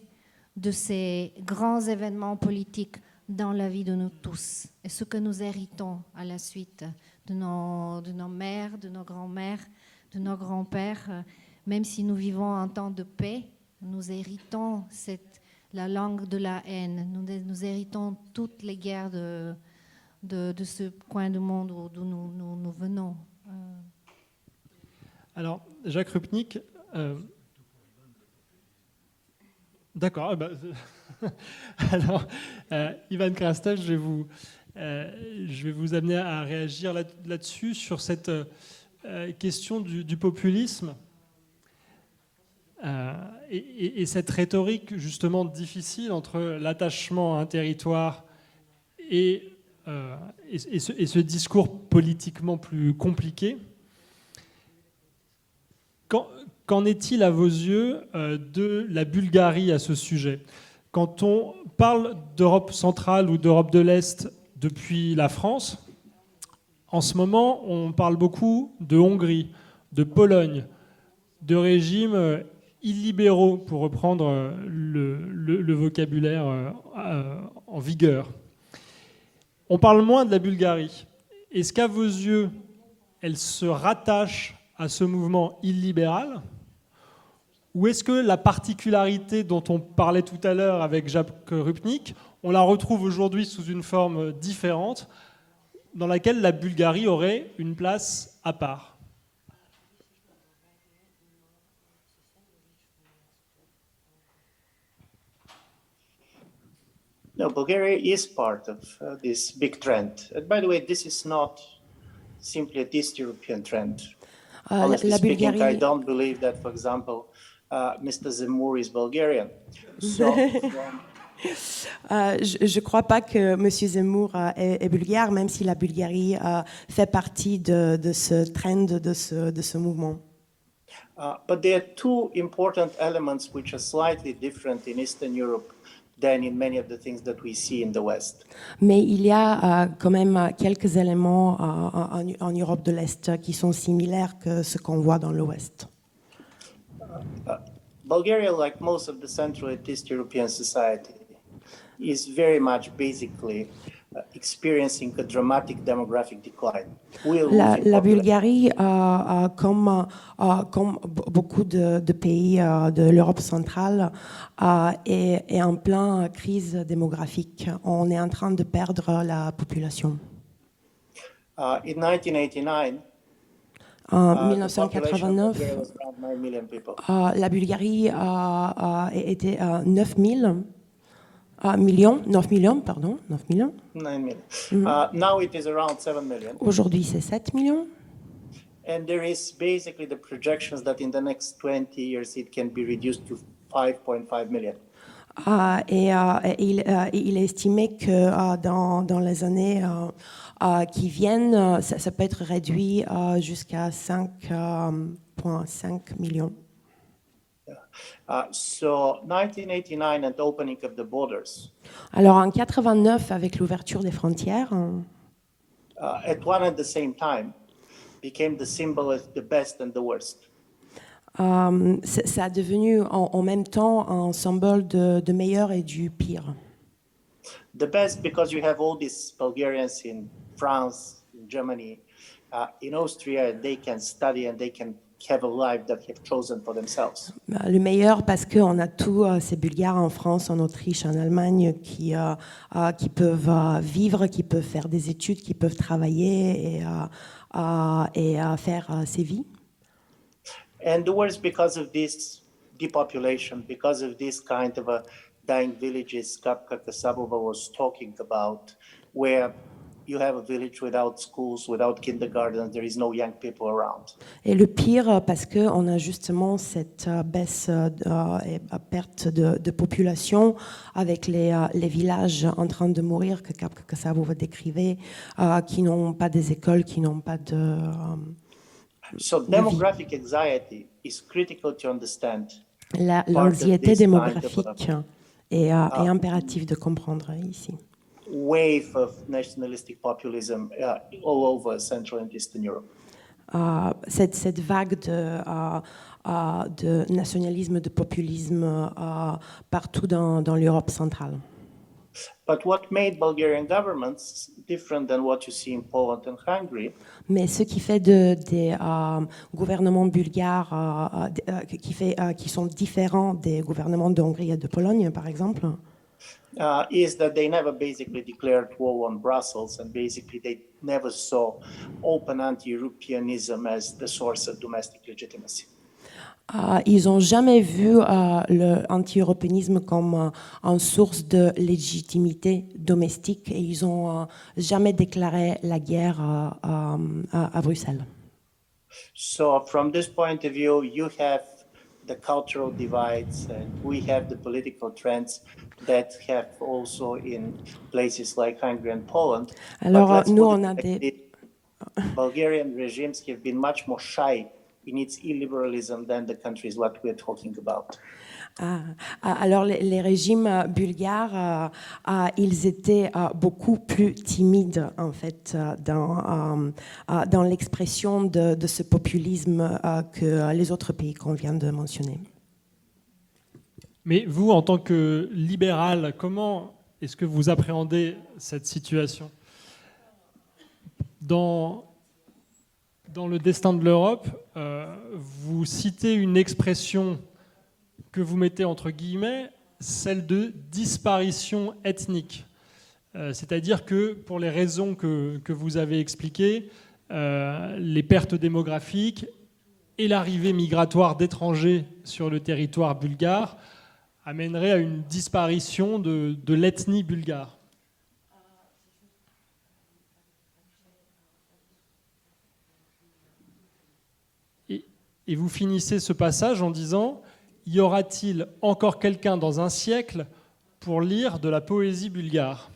Speaker 2: de ces grands événements politiques dans la vie de nous tous et ce que nous héritons à la suite de nos, de nos mères, de nos grands-mères, de nos grands-pères. Même si nous vivons un temps de paix, nous héritons la langue de la haine. Nous, héritons toutes les guerres de, de, ce coin du monde d'où nous, venons. Euh.
Speaker 1: Alors, Jacques Rupnik, euh, d'accord. Eh ben, [laughs] alors, euh, Ivan Krastov, je vais vous, je vais vous amener à réagir là-dessus sur cette question du populisme. Et, cette rhétorique justement difficile entre l'attachement à un territoire et, euh, ce, discours politiquement plus compliqué, Qu'en est-il à vos yeux euh, de la Bulgarie à ce sujet? Quand on parle d'Europe centrale ou d'Europe de l'Est depuis la France, en ce moment, on parle beaucoup de Hongrie, de Pologne, de régimes euh, illibéraux, pour reprendre le, vocabulaire en vigueur. On parle moins de la Bulgarie. Est-ce qu'à vos yeux, elle se rattache à ce mouvement illibéral Ou est-ce que la particularité dont on parlait tout à l'heure avec Jacques Rupnik, on la retrouve aujourd'hui sous une forme différente, dans laquelle la Bulgarie aurait une place à part?
Speaker 3: No, Bulgaria is part of uh, this big trend. And by the way, this is not simply a East European trend. Uh, Honestly la speaking, Bulgarie... I don't believe that, for example, uh, Mr. Zemmour is Bulgarian. So, [laughs]
Speaker 4: Euh, je ne crois pas que M. Zemmour euh, est, est, bulgare, même si la Bulgarie euh, fait partie de, de, ce trend, de ce, de ce mouvement.
Speaker 3: Uh, but there are two important elements which are slightly different in Eastern Europe
Speaker 4: Mais il y a euh, quand même quelques éléments euh, en, en, Europe de l'Est qui sont similaires que ce qu'on voit dans l'Ouest.
Speaker 3: Uh, Bulgaria, like most of the Central and East European society, is very much basically Uh, experiencing a dramatic demographic decline.
Speaker 4: La, la Bulgarie, euh, euh, comme, euh, comme beaucoup de, de pays euh, de l'Europe centrale, est, est, en plein crise démographique. On est en train de perdre la population.
Speaker 3: Uh, in 1989,
Speaker 4: en 1989, la Bulgarie était 9 000 ah, millions, 9 millions, pardon, 9 millions.
Speaker 3: 9 millions. Mm -hmm. uh, now it is around 7 millions.
Speaker 4: Aujourd'hui, c'est 7 millions.
Speaker 3: And there is basically the projections that in the next 20 years it can be reduced to 5.5 millions.
Speaker 4: Ah, et, euh, il, euh, il, est estimé que euh, dans, dans, les années qui viennent, ça, ça, peut être réduit jusqu'à 5,5 millions.
Speaker 3: Uh, so 1989 and opening of the borders.
Speaker 4: Alors en 89 avec l'ouverture des frontières.
Speaker 3: Uh, at one and the same time became the symbol of the best and the worst.
Speaker 4: Ça a devenu en, en, même temps un symbole de, de meilleur et du pire.
Speaker 3: The best because you have all these Bulgarians in France, in Germany, uh, in Austria, they can study and they can
Speaker 4: le meilleur parce qu'on a tous euh, ces Bulgares en France, en Autriche, en Allemagne qui, euh, euh, qui peuvent vivre, qui peuvent faire des études, qui peuvent travailler et, et faire ces vies.
Speaker 3: And the worst because of this depopulation, because of this kind of a dying villages Kapka Kasabova was talking about, where you have a village without schools, without kindergartens, there is no young people around.
Speaker 4: Et le pire, parce que on a justement cette euh, baisse euh, et euh, perte de, de, population avec les, les, villages en train de mourir que ça vous décrivez, euh, qui n'ont pas des écoles, qui n'ont pas de.
Speaker 3: so demographic anxiety is critical to understand.
Speaker 4: L'anxiété démographique est, est impérative de comprendre ici
Speaker 3: wave of nationalistic populism uh, all over Central and Eastern Europe.
Speaker 4: Uh, cette, cette, vague de, uh, uh de, nationalisme, de populisme uh, partout dans, dans l'Europe centrale.
Speaker 3: But what made Bulgarian governments different than what you see in Poland and Hungary?
Speaker 4: Mais ce qui fait de, des uh, gouvernements bulgares qui, fait, qui sont différents des gouvernements de Hongrie et de Pologne, par exemple,
Speaker 3: uh, is that they never basically declared war on Brussels and basically they never saw open anti-Europeanism as the source of domestic legitimacy.
Speaker 4: Uh, ils n'ont jamais vu uh, le anti-européanisme comme uh, une source de légitimité domestique et ils n'ont uh, jamais déclaré la guerre um, à Bruxelles.
Speaker 3: So from this point of view, you have the cultural divides and we have the political trends that have also in places like Hungary and Poland.
Speaker 4: Alors nous on a des
Speaker 3: Bulgarian regimes have been much more shy in its illiberalism than the countries what we're talking about.
Speaker 4: Ah, ah, alors les, les régimes euh, bulgares, euh, ah, ils étaient euh, beaucoup plus timides en fait euh, dans, euh, euh, dans l'expression de, de ce populisme euh, que les autres pays qu'on vient de mentionner.
Speaker 1: Mais vous, en tant que libéral, comment est-ce que vous appréhendez cette situation dans, dans le destin de l'Europe, euh, vous citez une expression que vous mettez entre guillemets, celle de disparition ethnique. Euh, C'est-à-dire que pour les raisons que, que vous avez expliquées, euh, les pertes démographiques et l'arrivée migratoire d'étrangers sur le territoire bulgare amèneraient à une disparition de, l'ethnie bulgare. Et, vous finissez ce passage en disant y aura-t-il encore quelqu'un dans un siècle pour lire de la poésie bulgare?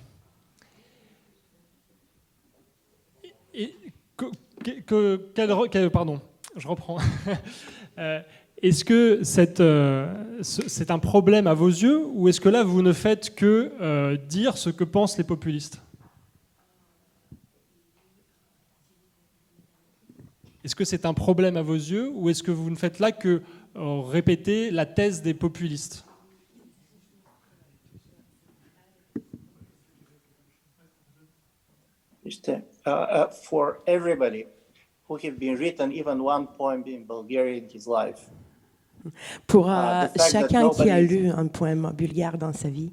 Speaker 1: Pardon, je reprends. [laughs] Est-ce que euh, ce- c'est un problème à vos yeux ou est-ce que là vous ne faites que euh, dire ce que pensent les populistes? Est-ce que c'est un problème à vos yeux ou est-ce que vous ne faites là que euh, répéter la thèse des populistes?
Speaker 3: Uh, uh, for everybody who have been written even one poem in Bulgarian in his life,
Speaker 4: Pour
Speaker 3: Ah,
Speaker 4: euh, chacun qui a lu un poème bulgare dans sa vie,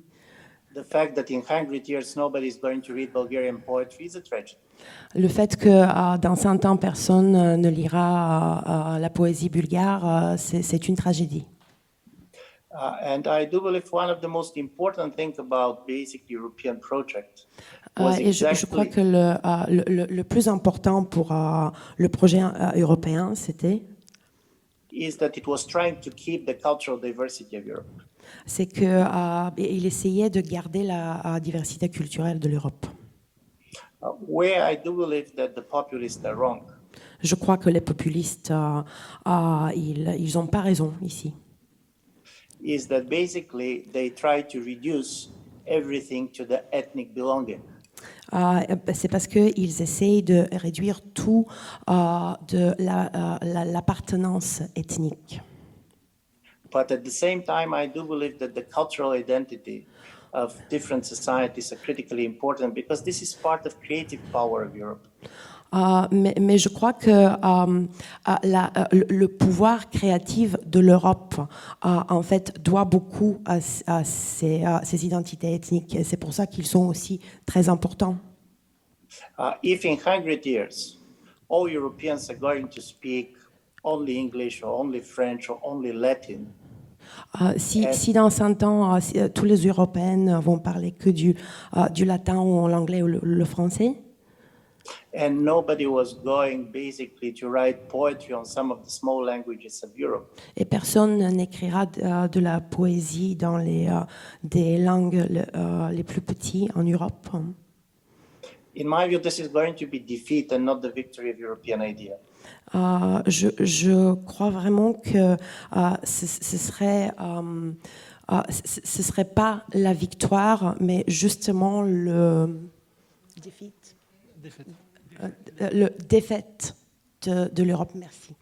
Speaker 3: the fact that in 100 years nobody is going to read Bulgarian poetry is a tragedy.
Speaker 4: le fait que euh, dans 100 ans personne euh, ne lira la poésie bulgare, c'est une tragédie.
Speaker 3: And I do believe one of the most important things about basic European project was
Speaker 4: et je, crois que le, le, le- le plus important pour le projet européen, c'était
Speaker 3: is that it was trying to keep the cultural diversity of Europe.
Speaker 4: c'est que euh, il essayait de garder la euh, diversité culturelle de l'Europe.
Speaker 3: Uh, where I do believe that the populists are wrong
Speaker 4: Je crois que les populistes, euh, euh, ils ils n'ont pas raison ici.
Speaker 3: is that basically they try to reduce everything to the ethnic belonging.
Speaker 4: Euh, c'est parce qu'ils essayent de réduire tout euh, de la, euh, la- l'appartenance ethnique.
Speaker 3: But at the same time, I do believe that the cultural identity of different societies are critically important because this is part of creative power of Europe.
Speaker 4: Euh, mais, mais je crois que euh, euh, la- le, pouvoir créatif de l'Europe, en fait, doit beaucoup à, à ces, à ces identités ethniques. Et c'est pour ça qu'ils sont aussi très importants.
Speaker 3: Uh, if in 100 years all Europeans are going to speak only English or only French or only Latin,
Speaker 4: Euh, si, si dans 100 ans, euh, si, euh, tous les Européens vont parler que du, du latin ou l'anglais ou le, le français,
Speaker 3: and nobody was going basically to write poetry on some of the small languages of Europe,
Speaker 4: et personne n'écrira de, euh, de la poésie dans les, euh, des langues le- euh, les plus petites en Europe.
Speaker 3: in my view, this is going to be defeat and not the victory of European idea.
Speaker 4: Je, je crois vraiment que ce, ce serait ce, ce serait pas la victoire, mais justement le défaite, euh, le défaite de, de l'Europe. Merci.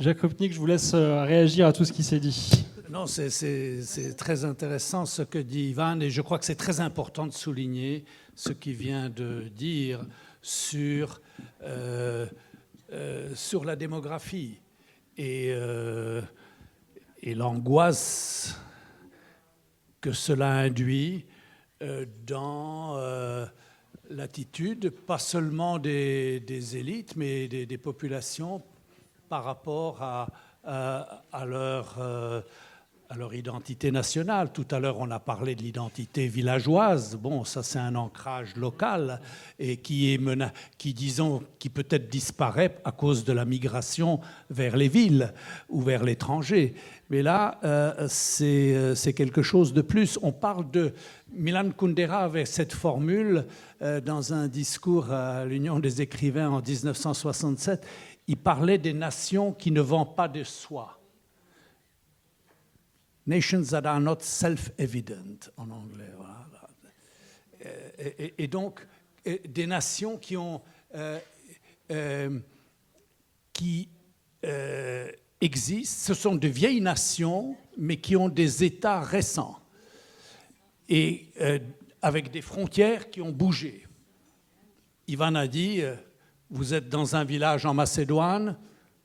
Speaker 1: Jacques Kopnik, je vous laisse euh, réagir à tout ce qui s'est dit.
Speaker 5: Non, c'est- très intéressant ce que dit Ivan et je crois que c'est très important de souligner ce qu'il vient de dire sur, euh, euh, sur la démographie et, euh, et l'angoisse que cela induit euh, dans euh, l'attitude, pas seulement des, élites, mais des, populations par rapport à leur, euh, à leur identité nationale. Tout à l'heure, on a parlé de l'identité villageoise. Bon, ça, c'est un ancrage local et qui est qui disons, qui peut-être disparaît à cause de la migration vers les villes ou vers l'étranger. Mais là, euh, euh, c'est quelque chose de plus. On parle de Milan Kundera avec cette formule euh, dans un discours à l'Union des écrivains en 1967. Il parlait des nations qui ne vendent pas de soi Nations that are not self-evident en anglais. Et, donc, des nations. Euh, euh, qui euh, existent, ce sont de vieilles nations, mais qui ont des États récents et avec des frontières qui ont bougé. Ivan a dit Vous êtes dans un village en Macédoine,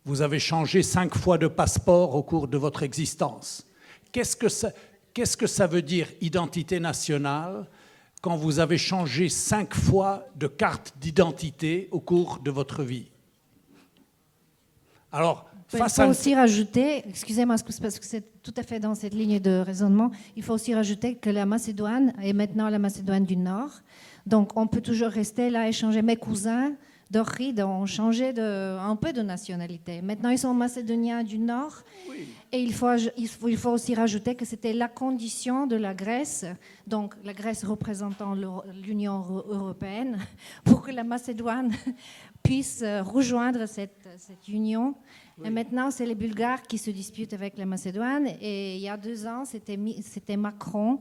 Speaker 5: vous avez changé cinq fois de passeport au cours de votre existence. Qu'est-ce que ça, qu'est-ce que ça veut dire identité nationale quand vous avez changé cinq fois de carte d'identité au cours de votre vie?
Speaker 2: Alors, il faut aussi rajouter, excusez-moi parce que c'est tout à fait dans cette ligne de raisonnement, il faut aussi rajouter que la Macédoine est maintenant la Macédoine du Nord. Donc on peut toujours rester là, échanger. Mes cousins d'Ohrid ont changé de, un peu de nationalité. Maintenant, ils sont macédoniens du Nord. Et il faut, il, faut, il faut, aussi rajouter que c'était la condition de la Grèce, donc la Grèce représentant l'Union européenne, [laughs] pour que la Macédoine [laughs] puisse rejoindre cette, cette union. Et maintenant, c'est les Bulgares qui se disputent avec la Macédoine. Et il y a deux ans, c'était Macron,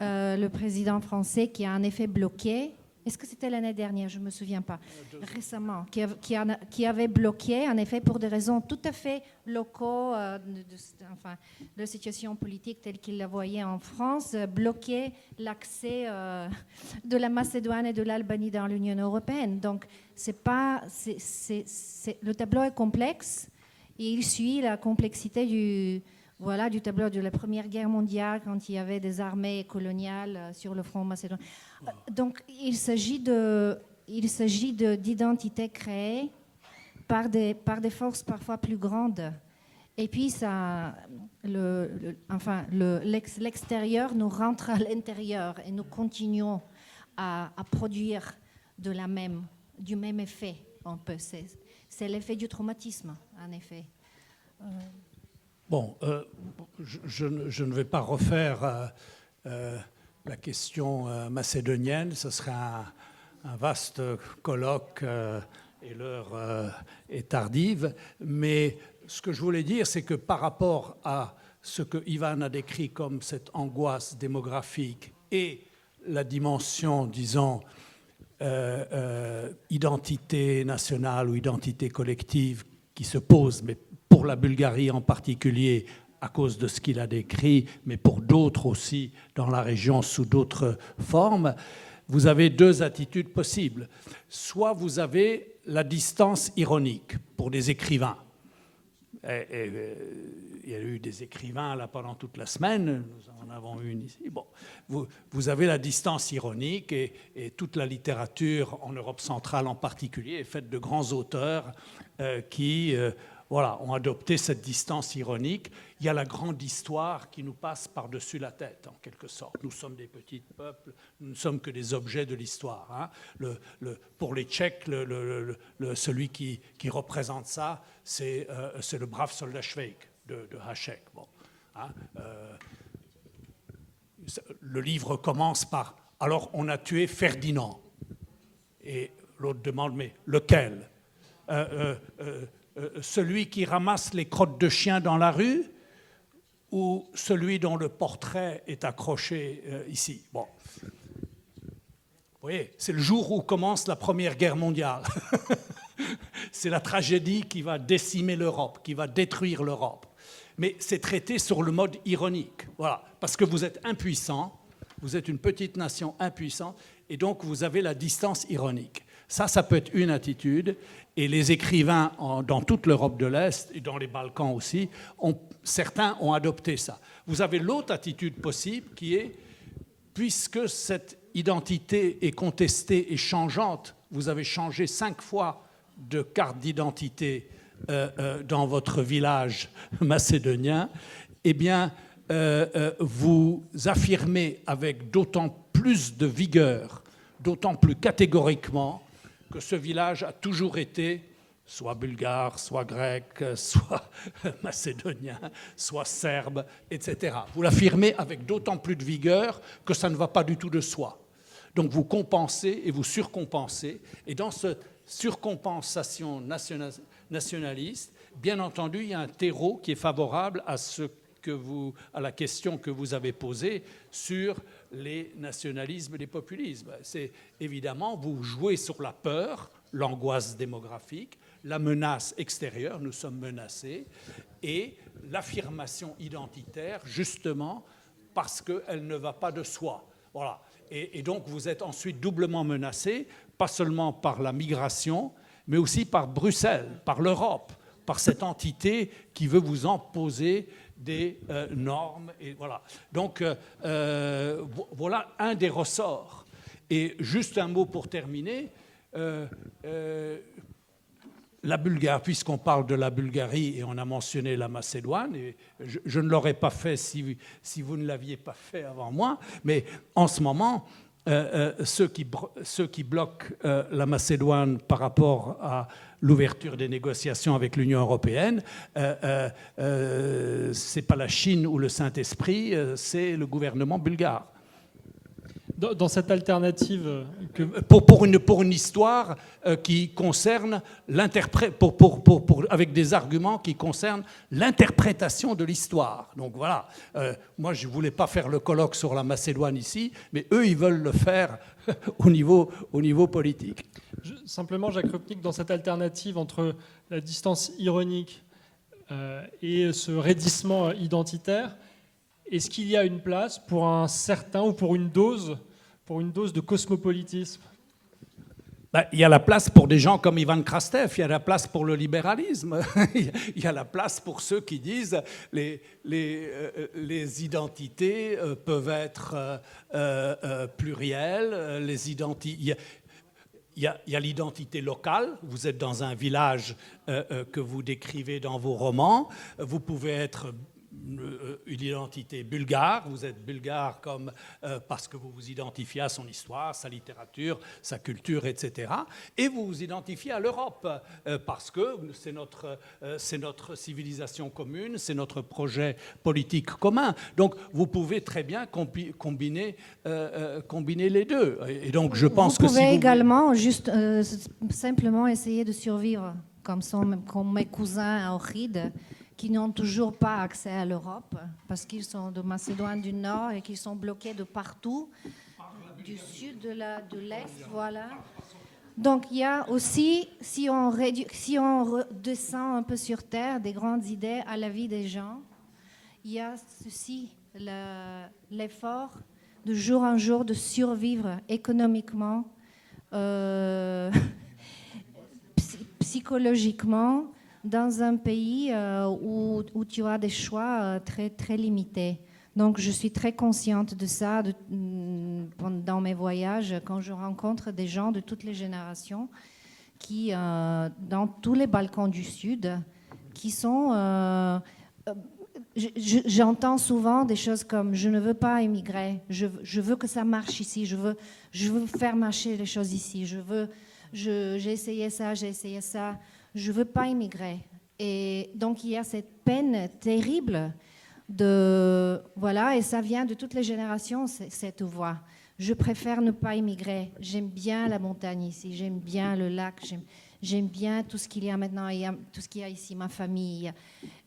Speaker 2: euh, le président français, qui a en effet bloqué est-ce que c'était l'année dernière? Je ne me souviens pas. Récemment, qui, avait bloqué, en effet, pour des raisons tout à fait locaux, euh, de, enfin, de situation politique telle qu'il la voyait en France, euh, bloqué l'accès euh, de la Macédoine et de l'Albanie dans l'Union européenne. Donc, c'est pas, le tableau est complexe et il suit la complexité du, voilà, du tableau de la Première Guerre mondiale, quand il y avait des armées coloniales euh, sur le front macédonien. Euh, donc, il s'agit de, il s'agit d'identités créées par des, par des forces parfois plus grandes. Et puis, ça, le, enfin, l'extérieur nous rentre à l'intérieur et nous continuons à, produire de la même, du même effet. On peut, c'est l'effet du traumatisme, en effet.
Speaker 5: Euh, Bon, euh, je, ne vais pas refaire euh, euh, la question macédonienne, ce serait un, vaste colloque et l'heure est tardive, mais ce que je voulais dire, c'est que par rapport à ce que Ivan a décrit comme cette angoisse démographique et la dimension, disons, identité nationale ou identité collective qui se pose, mais pour la Bulgarie en particulier à cause de ce qu'il a décrit, mais pour d'autres aussi dans la région sous d'autres formes, vous avez deux attitudes possibles. Soit vous avez la distance ironique pour des écrivains. Euh, il y a eu des écrivains là pendant toute la semaine, nous en avons une ici. Bon, vous, vous avez la distance ironique et, toute la littérature en Europe centrale en particulier est faite de grands auteurs euh, qui euh, voilà, ont adopté cette distance ironique. Il y a la grande histoire qui nous passe par-dessus la tête, en quelque sorte. Nous sommes des petits peuples, nous ne sommes que des objets de l'histoire. Hein. Pour les Tchèques, celui qui, représente ça, c'est euh, le brave soldat Schweik de, Hachek. Bon, hein. euh, le livre commence par Alors on a tué Ferdinand. Et l'autre demande Mais lequel? Euh, celui qui ramasse les crottes de chiens dans la rue ou celui dont le portrait est accroché euh, ici? Bon. Vous voyez, c'est le jour où commence la Première Guerre mondiale. [laughs] c'est la tragédie qui va décimer l'Europe, qui va détruire l'Europe. Mais c'est traité sur le mode ironique. Voilà, parce que vous êtes impuissant, vous êtes une petite nation impuissante, et donc vous avez la distance ironique. Ça, ça peut être une attitude. Et les écrivains dans toute l'Europe de l'Est et dans les Balkans aussi, certains ont adopté ça. Vous avez l'autre attitude possible qui est, puisque cette identité est contestée et changeante, vous avez changé cinq fois de carte d'identité euh, euh, dans votre village [laughs] macédonien, eh bien, vous affirmez avec d'autant plus de vigueur, d'autant plus catégoriquement, que ce village a toujours été soit bulgare, soit grec, [laughs] soit macédonien, soit serbe, etc. Vous l'affirmez avec d'autant plus de vigueur que ça ne va pas du tout de soi. Donc vous compensez et vous surcompensez. Et dans cette surcompensation nationaliste, bien entendu, il y a un terreau qui est favorable à, ce que vous, à la question que vous avez posée sur les nationalismes les populismes. C'est évidemment, vous jouez sur la peur, l'angoisse démographique, la menace extérieure, nous sommes menacés, et l'affirmation identitaire, justement, parce qu'elle ne va pas de soi. Voilà. Et, donc vous êtes ensuite doublement menacé, pas seulement par la migration, mais aussi par Bruxelles, par l'Europe, par cette entité qui veut vous imposer des euh, normes. Et voilà. Donc euh, euh, voilà un des ressorts. Et juste un mot pour terminer. la Bulgarie, puisqu'on parle de la Bulgarie et on a mentionné la Macédoine, et je, ne l'aurais pas fait si, si vous ne l'aviez pas fait avant moi, mais en ce moment, ceux, qui, ceux qui bloquent la Macédoine par rapport à l'ouverture des négociations avec l'Union européenne, euh, euh, euh c'est pas la Chine ou le Saint-Esprit, c'est le gouvernement bulgare.
Speaker 1: Dans, cette alternative
Speaker 5: que... pour, pour, une, pour une histoire qui concerne l'interprète, pour, pour, pour, avec des arguments qui concernent l'interprétation de l'histoire. Donc voilà, moi je voulais pas faire le colloque sur la Macédoine ici, mais eux ils veulent le faire [laughs] au niveau, au niveau politique
Speaker 1: simplement, Jacques Rupnik, dans cette alternative entre la distance ironique euh, et ce raidissement identitaire, est-ce qu'il y a une place pour un certain ou pour une dose, pour une dose de cosmopolitisme?
Speaker 5: Ben, il y a la place pour des gens comme Ivan Krastev, il y a la place pour le libéralisme, [laughs] il y a la place pour ceux qui disent les, les, euh, les identités euh, peuvent être plurielles, les identités il y a, l'identité locale. Vous êtes dans un village euh, euh, que vous décrivez dans vos romans. Vous pouvez être euh, une identité bulgare. Vous êtes bulgare comme, euh, parce que vous vous identifiez à son histoire, sa littérature, sa culture, etc. Et vous vous identifiez à l'Europe euh, parce que c'est notre, c'est notre civilisation commune, c'est notre projet politique commun. Donc vous pouvez très bien combiner, combiner les deux. Et donc je pense
Speaker 2: vous
Speaker 5: que
Speaker 2: pouvez également juste simplement essayer de survivre comme, son, comme mes cousins à Ohrid qui n'ont toujours pas accès à l'Europe parce qu'ils sont de Macédoine du Nord et qui sont bloqués de partout, du sud, de l'Est, voilà. Donc il y a aussi, si on, on descend un peu sur Terre, des grandes idées à la vie des gens, il y a ceci, l'effort de jour en jour de survivre économiquement, euh, [laughs] psychologiquement, dans un pays euh, où, où, tu as des choix euh, très, très limités. Donc, je suis très consciente de ça mm, dans mes voyages, quand je rencontre des gens de toutes les générations qui, euh, dans tous les Balkans du Sud, qui sont. J'entends souvent des choses comme je ne veux pas émigrer, je, je, veux que ça marche ici, je veux, je veux faire marcher les choses ici, je veux, j'ai essayé ça, j'ai essayé ça je ne veux pas immigrer. Et donc il y a cette peine terrible de... Voilà, et ça vient de toutes les générations, cette voix. Je préfère ne pas immigrer. J'aime bien la montagne ici, j'aime bien le lac, j'aime bien tout ce qu'il y a maintenant, tout ce qu'il y a ici, ma famille.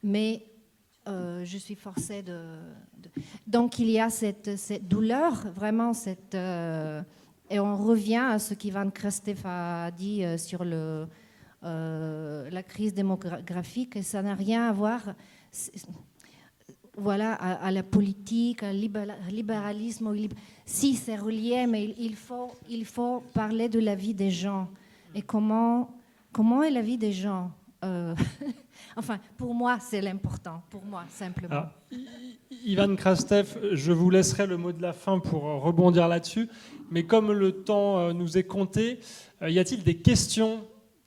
Speaker 2: Mais euh, je suis forcée de, Donc il y a cette, cette douleur, vraiment cette... Euh, et on revient à ce qu'Ivan Krestev a dit euh, sur le, euh, la crise démographique, ça n'a rien à voir voilà, à, la politique, au libéralisme. Si, c'est relié, mais il faut, il faut parler de la vie des gens. Et comment, comment est la vie des gens euh, [laughs] Enfin, pour moi, c'est l'important, pour moi, simplement.
Speaker 1: Ivan Krastev, je vous laisserai le mot de la fin pour rebondir là-dessus. Mais comme le temps euh, nous est compté, y a-t-il des questions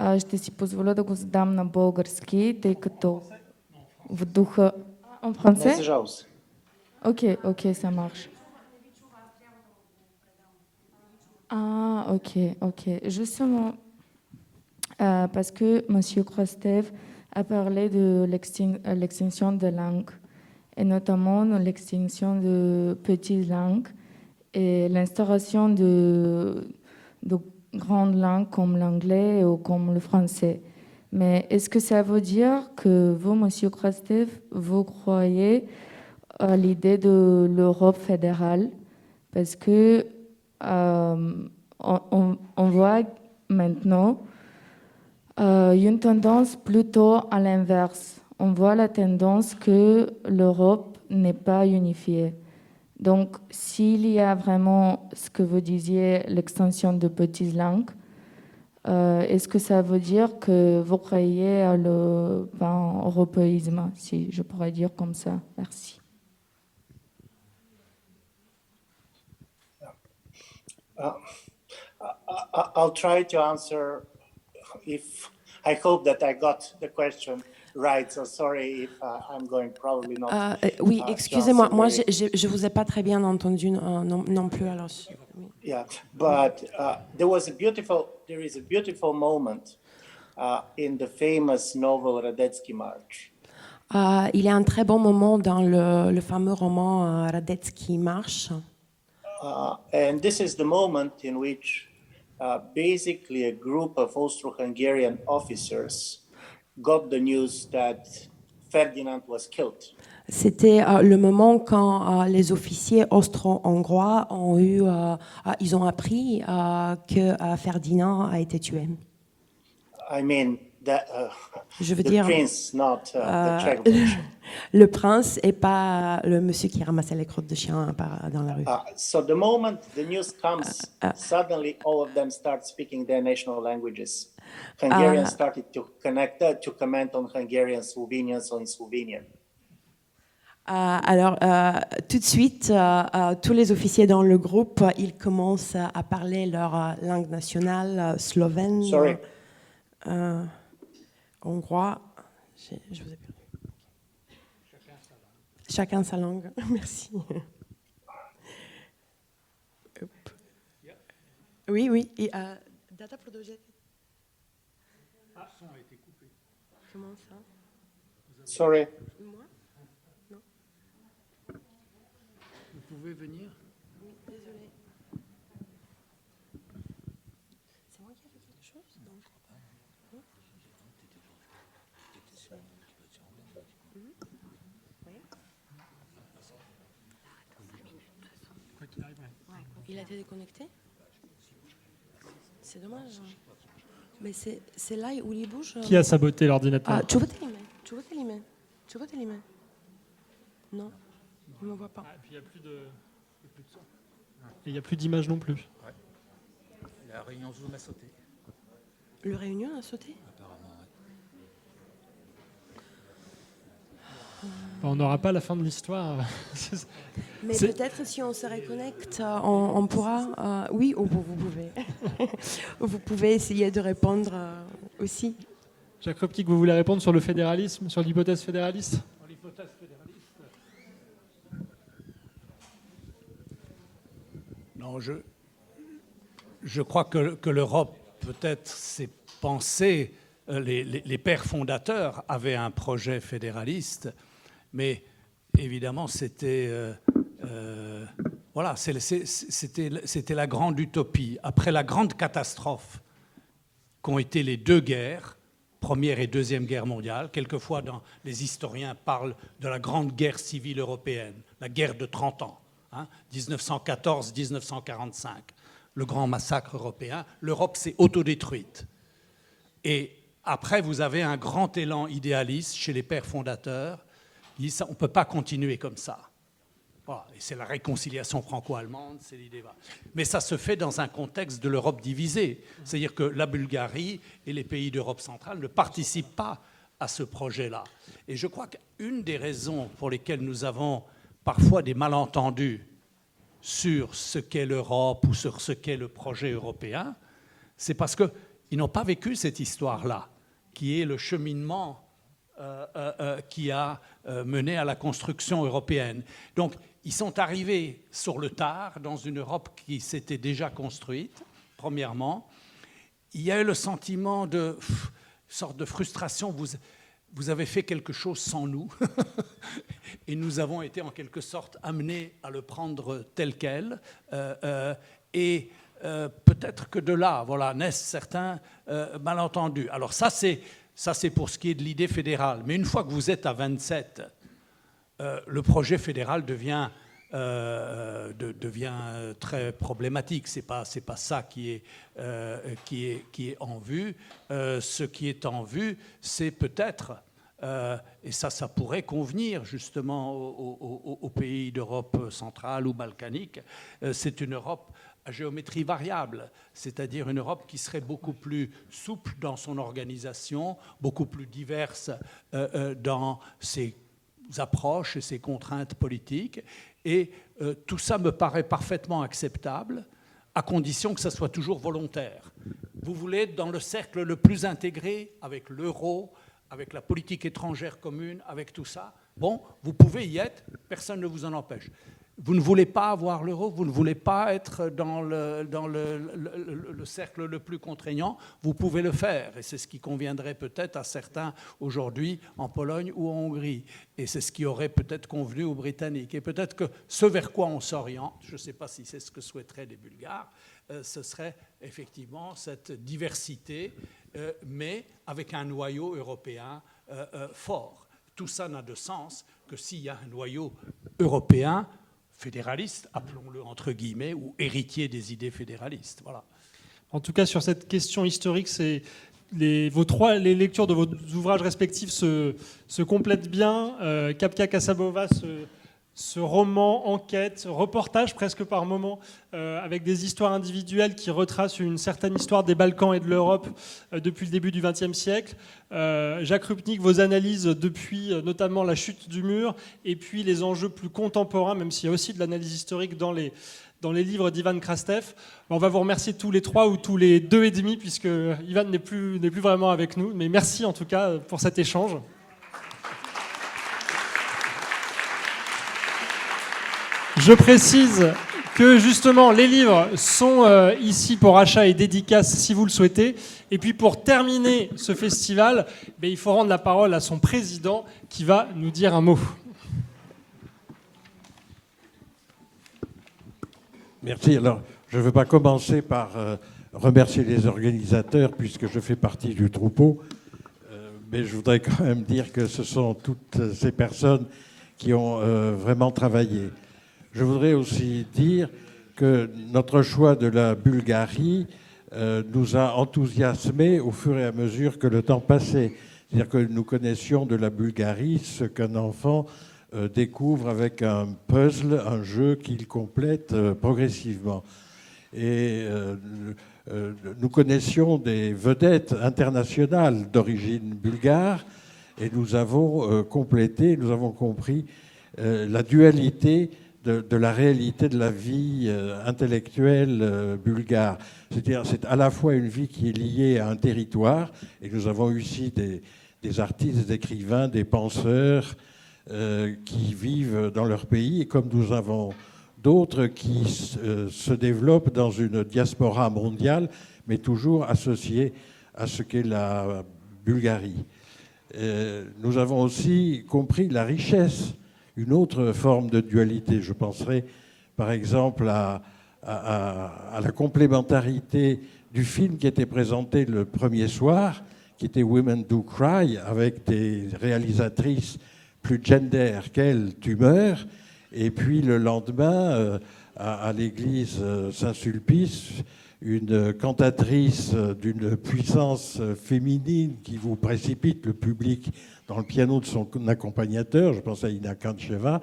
Speaker 6: А, ще си позволя да го задам на български, тъй като в духа... En français
Speaker 3: Messagehouse.
Speaker 6: Ok, ok, ça marche. Ah, ok, ok. Justement, euh, parce que M. Krostev a parlé de l'extin- euh, l'extinction des langues, et notamment de l'extinction de petites langues et l'instauration de, de grandes langues comme l'anglais ou comme le français. Mais est-ce que ça veut dire que vous, M. Krostev, vous croyez à l'idée de l'Europe fédérale? Parce que euh, on voit maintenant euh, une tendance plutôt à l'inverse. On voit la tendance que l'Europe n'est pas unifiée. Donc, s'il y a vraiment ce que vous disiez, l'extension de petites langues, euh, est-ce que ça veut dire que vous croyez à le ben, européisme, si je pourrais dire comme ça? Merci.
Speaker 3: Uh, I- I- I'll try to answer if, I hope that I got the question right, so sorry if uh, I'm going probably not.
Speaker 4: Euh, oui,
Speaker 3: uh,
Speaker 4: excusez-moi, moi j'ai- je ne vous ai pas très bien entendu euh, non, non plus. Alors, oui.
Speaker 3: Yeah, but uh, there was a beautiful, there is a beautiful moment uh, in the famous novel Radetzky March.
Speaker 4: Euh, il y a un très bon moment dans le, le fameux roman euh, Radetzky Marche.
Speaker 3: Uh, and this is the moment in which uh, basically a group of Austro-Hungarian officers got the news that Ferdinand was killed.
Speaker 4: C'était euh, le moment quand euh, les officiers austro-hongrois ont eu, euh, euh, ils ont appris euh, que euh, Ferdinand a été tué.
Speaker 3: I mean,
Speaker 4: Je veux
Speaker 3: the
Speaker 4: dire,
Speaker 3: prince, not uh,
Speaker 4: euh, [laughs] le prince et pas le monsieur qui ramassait les crottes de chien dans la rue.
Speaker 3: Uh, so the moment the news comes, suddenly all of them start speaking their national languages. Hungarians started to connect, uh, to comment on Hungarian, Slovenians on Slovenian.
Speaker 4: Alors, tout de suite, euh, tous les officiers dans le groupe, ils commencent à parler leur langue nationale slovène,
Speaker 3: Sorry.
Speaker 4: euh, hongrois. Je vous ai perdu. Chacun sa langue. [laughs] Merci. Hop. Oui, oui. Et, euh, data produce- Comment ça?
Speaker 3: Sorry.
Speaker 4: Moi?
Speaker 5: Vous pouvez venir
Speaker 4: Désolée. C'est moi qui ai fait quelque chose Non, je crois pas. Non Mhm. Oui. Il a déconnecté C'est dommage. Hein. Mais c'est là où il bouge. Euh.
Speaker 1: Qui a saboté l'ordinateur
Speaker 4: ah, Tu vois Tu vois Tu vois Non, il ne me voit pas.
Speaker 1: Et il n'y a plus d'image non plus.
Speaker 7: La réunion Zoom a sauté.
Speaker 4: Le réunion a sauté?
Speaker 1: On n'aura pas la fin de l'histoire. [laughs]
Speaker 4: Mais peut-être si on se reconnecte, euh, on, on pourra. euh, oui, ou vous, pouvez. [laughs] vous pouvez essayer de répondre euh, aussi.
Speaker 1: Jacques Reptic, vous voulez répondre sur le fédéralisme, sur l'hypothèse fédéraliste?
Speaker 5: L'hypothèse fédéraliste Non, je, je crois que, que l'Europe, peut-être, s'est pensée, les, les- les pères fondateurs avaient un projet fédéraliste, mais évidemment, c'était. euh, euh, voilà, c'était la grande utopie. Après la grande catastrophe qu'ont été les deux guerres, Première et Deuxième Guerre mondiale. Quelquefois, les historiens parlent de la Grande Guerre civile européenne, la guerre de 30 ans, hein, 1914-1945, le grand massacre européen. L'Europe s'est autodétruite. Et après, vous avez un grand élan idéaliste chez les pères fondateurs qui disent ça, on ne peut pas continuer comme ça. Voilà, et c'est la réconciliation franco-allemande, c'est l'idée. Mais ça se fait dans un contexte de l'Europe divisée. C'est-à-dire que la Bulgarie et les pays d'Europe centrale ne participent pas à ce projet-là. Et je crois qu'une des raisons pour lesquelles nous avons parfois des malentendus sur ce qu'est l'Europe ou sur ce qu'est le projet européen, c'est parce qu'ils n'ont pas vécu cette histoire-là, qui est le cheminement euh, euh, euh, qui a mené à la construction européenne. Donc, ils sont arrivés sur le tard dans une Europe qui s'était déjà construite, premièrement. Il y a eu le sentiment de sorte de frustration. Vous, vous avez fait quelque chose sans nous, [laughs] et nous avons été en quelque sorte amenés à le prendre tel quel. et peut-être que de là, voilà, naissent certains malentendus. Alors ça, c'est ça, c'est pour ce qui est de l'idée fédérale. Mais une fois que vous êtes à 27, euh, le projet fédéral devient, euh, devient très problématique. Ce n'est pas, pas ça qui est, euh, qui, est, qui est en vue. ce qui est en vue, c'est peut-être, et ça, ça pourrait convenir justement aux pays d'Europe centrale ou balkanique, c'est une Europe à géométrie variable, c'est-à-dire une Europe qui serait beaucoup plus souple dans son organisation, beaucoup plus diverse euh, euh, dans ses approches et ses contraintes politiques. Et euh, tout ça me paraît parfaitement acceptable, à condition que ça soit toujours volontaire. Vous voulez être dans le cercle le plus intégré avec l'euro, avec la politique étrangère commune, avec tout ça? Bon, vous pouvez y être, personne ne vous en empêche. Vous ne voulez pas avoir l'euro, vous ne voulez pas être dans, le, dans le, cercle le plus contraignant, vous pouvez le faire. Et c'est ce qui conviendrait peut-être à certains aujourd'hui en Pologne ou en Hongrie. Et c'est ce qui aurait peut-être convenu aux Britanniques. Et peut-être que ce vers quoi on s'oriente, je ne sais pas si c'est ce que souhaiteraient les Bulgares, euh, ce serait effectivement cette diversité, euh, mais avec un noyau européen euh, fort. Tout ça n'a de sens que s'il y a un noyau européen fédéraliste, appelons-le entre guillemets, ou héritier des idées fédéralistes. Voilà.
Speaker 1: En tout cas, sur cette question historique, c'est les, vos trois, les lectures de vos ouvrages respectifs se, se complètent bien. Euh, Kapka se ce roman, enquête, reportage presque par moment, euh, avec des histoires individuelles qui retracent une certaine histoire des Balkans et de l'Europe euh, depuis le début du XXe siècle. Euh, Jacques Rupnik, vos analyses depuis notamment la chute du mur et puis les enjeux plus contemporains, même s'il y a aussi de l'analyse historique dans les, dans les livres d'Ivan Krastev. On va vous remercier tous les trois ou tous les deux et demi, puisque Ivan n'est plus, plus vraiment avec nous. Mais merci en tout cas pour cet échange. Je précise que justement les livres sont euh, ici pour achat et dédicace si vous le souhaitez. Et puis pour terminer ce festival, ben, il faut rendre la parole à son président qui va nous dire un mot.
Speaker 8: Merci. Alors, je ne veux pas commencer par euh, remercier les organisateurs puisque je fais partie du troupeau, euh, mais je voudrais quand même dire que ce sont toutes ces personnes qui ont vraiment travaillé. Je voudrais aussi dire que notre choix de la Bulgarie euh, nous a enthousiasmés au fur et à mesure que le temps passait. C'est-à-dire que nous connaissions de la Bulgarie ce qu'un enfant euh, découvre avec un puzzle, un jeu qu'il complète euh, progressivement. Et nous connaissions des vedettes internationales d'origine bulgare et nous avons complété, nous avons compris la dualité de, la réalité de la vie euh, intellectuelle euh, bulgare. C'est à la fois une vie qui est liée à un territoire, et nous avons ici des, artistes, des écrivains, des penseurs euh, qui vivent dans leur pays, et comme nous avons d'autres qui se développent dans une diaspora mondiale, mais toujours associée à ce qu'est la Bulgarie. nous avons aussi compris la richesse une autre forme de dualité. Je penserai par exemple à, la complémentarité du film qui était présenté le premier soir, qui était Women Do Cry, avec des réalisatrices plus gender qu'elle, Tumeur, et puis le lendemain, euh, à, l'église euh, Saint-Sulpice, une cantatrice d'une puissance féminine qui vous précipite le public dans le piano de son accompagnateur, je pense à Ina Kantcheva.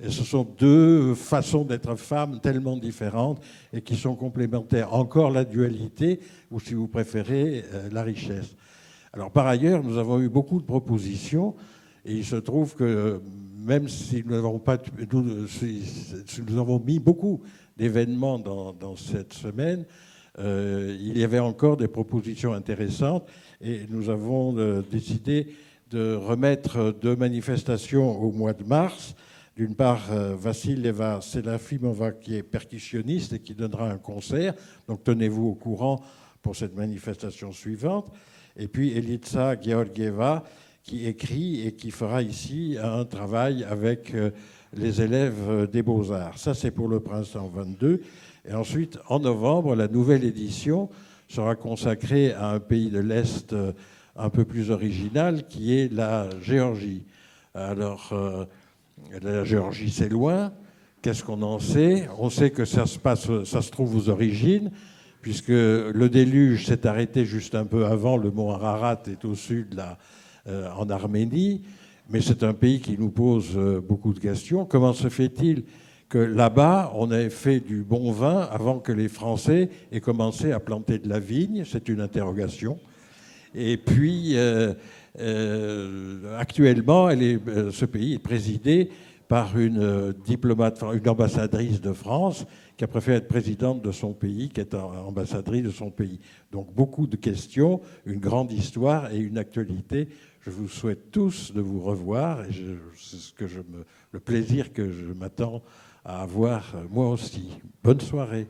Speaker 8: Et ce sont deux façons d'être femme tellement différentes et qui sont complémentaires. Encore la dualité, ou si vous préférez, euh, la richesse. Alors par ailleurs, nous avons eu beaucoup de propositions et il se trouve que même si nous n'avons pas, nous, avons mis beaucoup d'événements dans, cette semaine, euh, il y avait encore des propositions intéressantes et nous avons euh, décidé de remettre deux manifestations au mois de mars. D'une part, euh, Vassileva Selafimova, qui est percussionniste et qui donnera un concert. Donc tenez-vous au courant pour cette manifestation suivante. Et puis Elitsa Georgieva, qui écrit et qui fera ici un travail avec les élèves des beaux-arts. Ça, c'est pour le printemps 22. Et ensuite, en novembre, la nouvelle édition sera consacrée à un pays de l'Est euh, un peu plus original, qui est la Géorgie. Alors, euh, la Géorgie, c'est loin. Qu'est-ce qu'on en sait? On sait que ça se passe, ça se trouve aux origines, puisque le déluge s'est arrêté juste un peu avant. Le mont Ararat est au sud, là, euh, en Arménie. Mais c'est un pays qui nous pose beaucoup de questions. Comment se fait-il que là-bas, on ait fait du bon vin avant que les Français aient commencé à planter de la vigne C'est une interrogation. Et puis, euh, euh, actuellement, euh, ce pays est présidé par une diplomate, une ambassadrice de France qui a préféré être présidente de son pays, qui est ambassadrice de son pays. Donc beaucoup de questions, une grande histoire et une actualité. Je vous souhaite tous de vous revoir et c'est ce que je le plaisir que je m'attends à avoir moi aussi. Bonne soirée.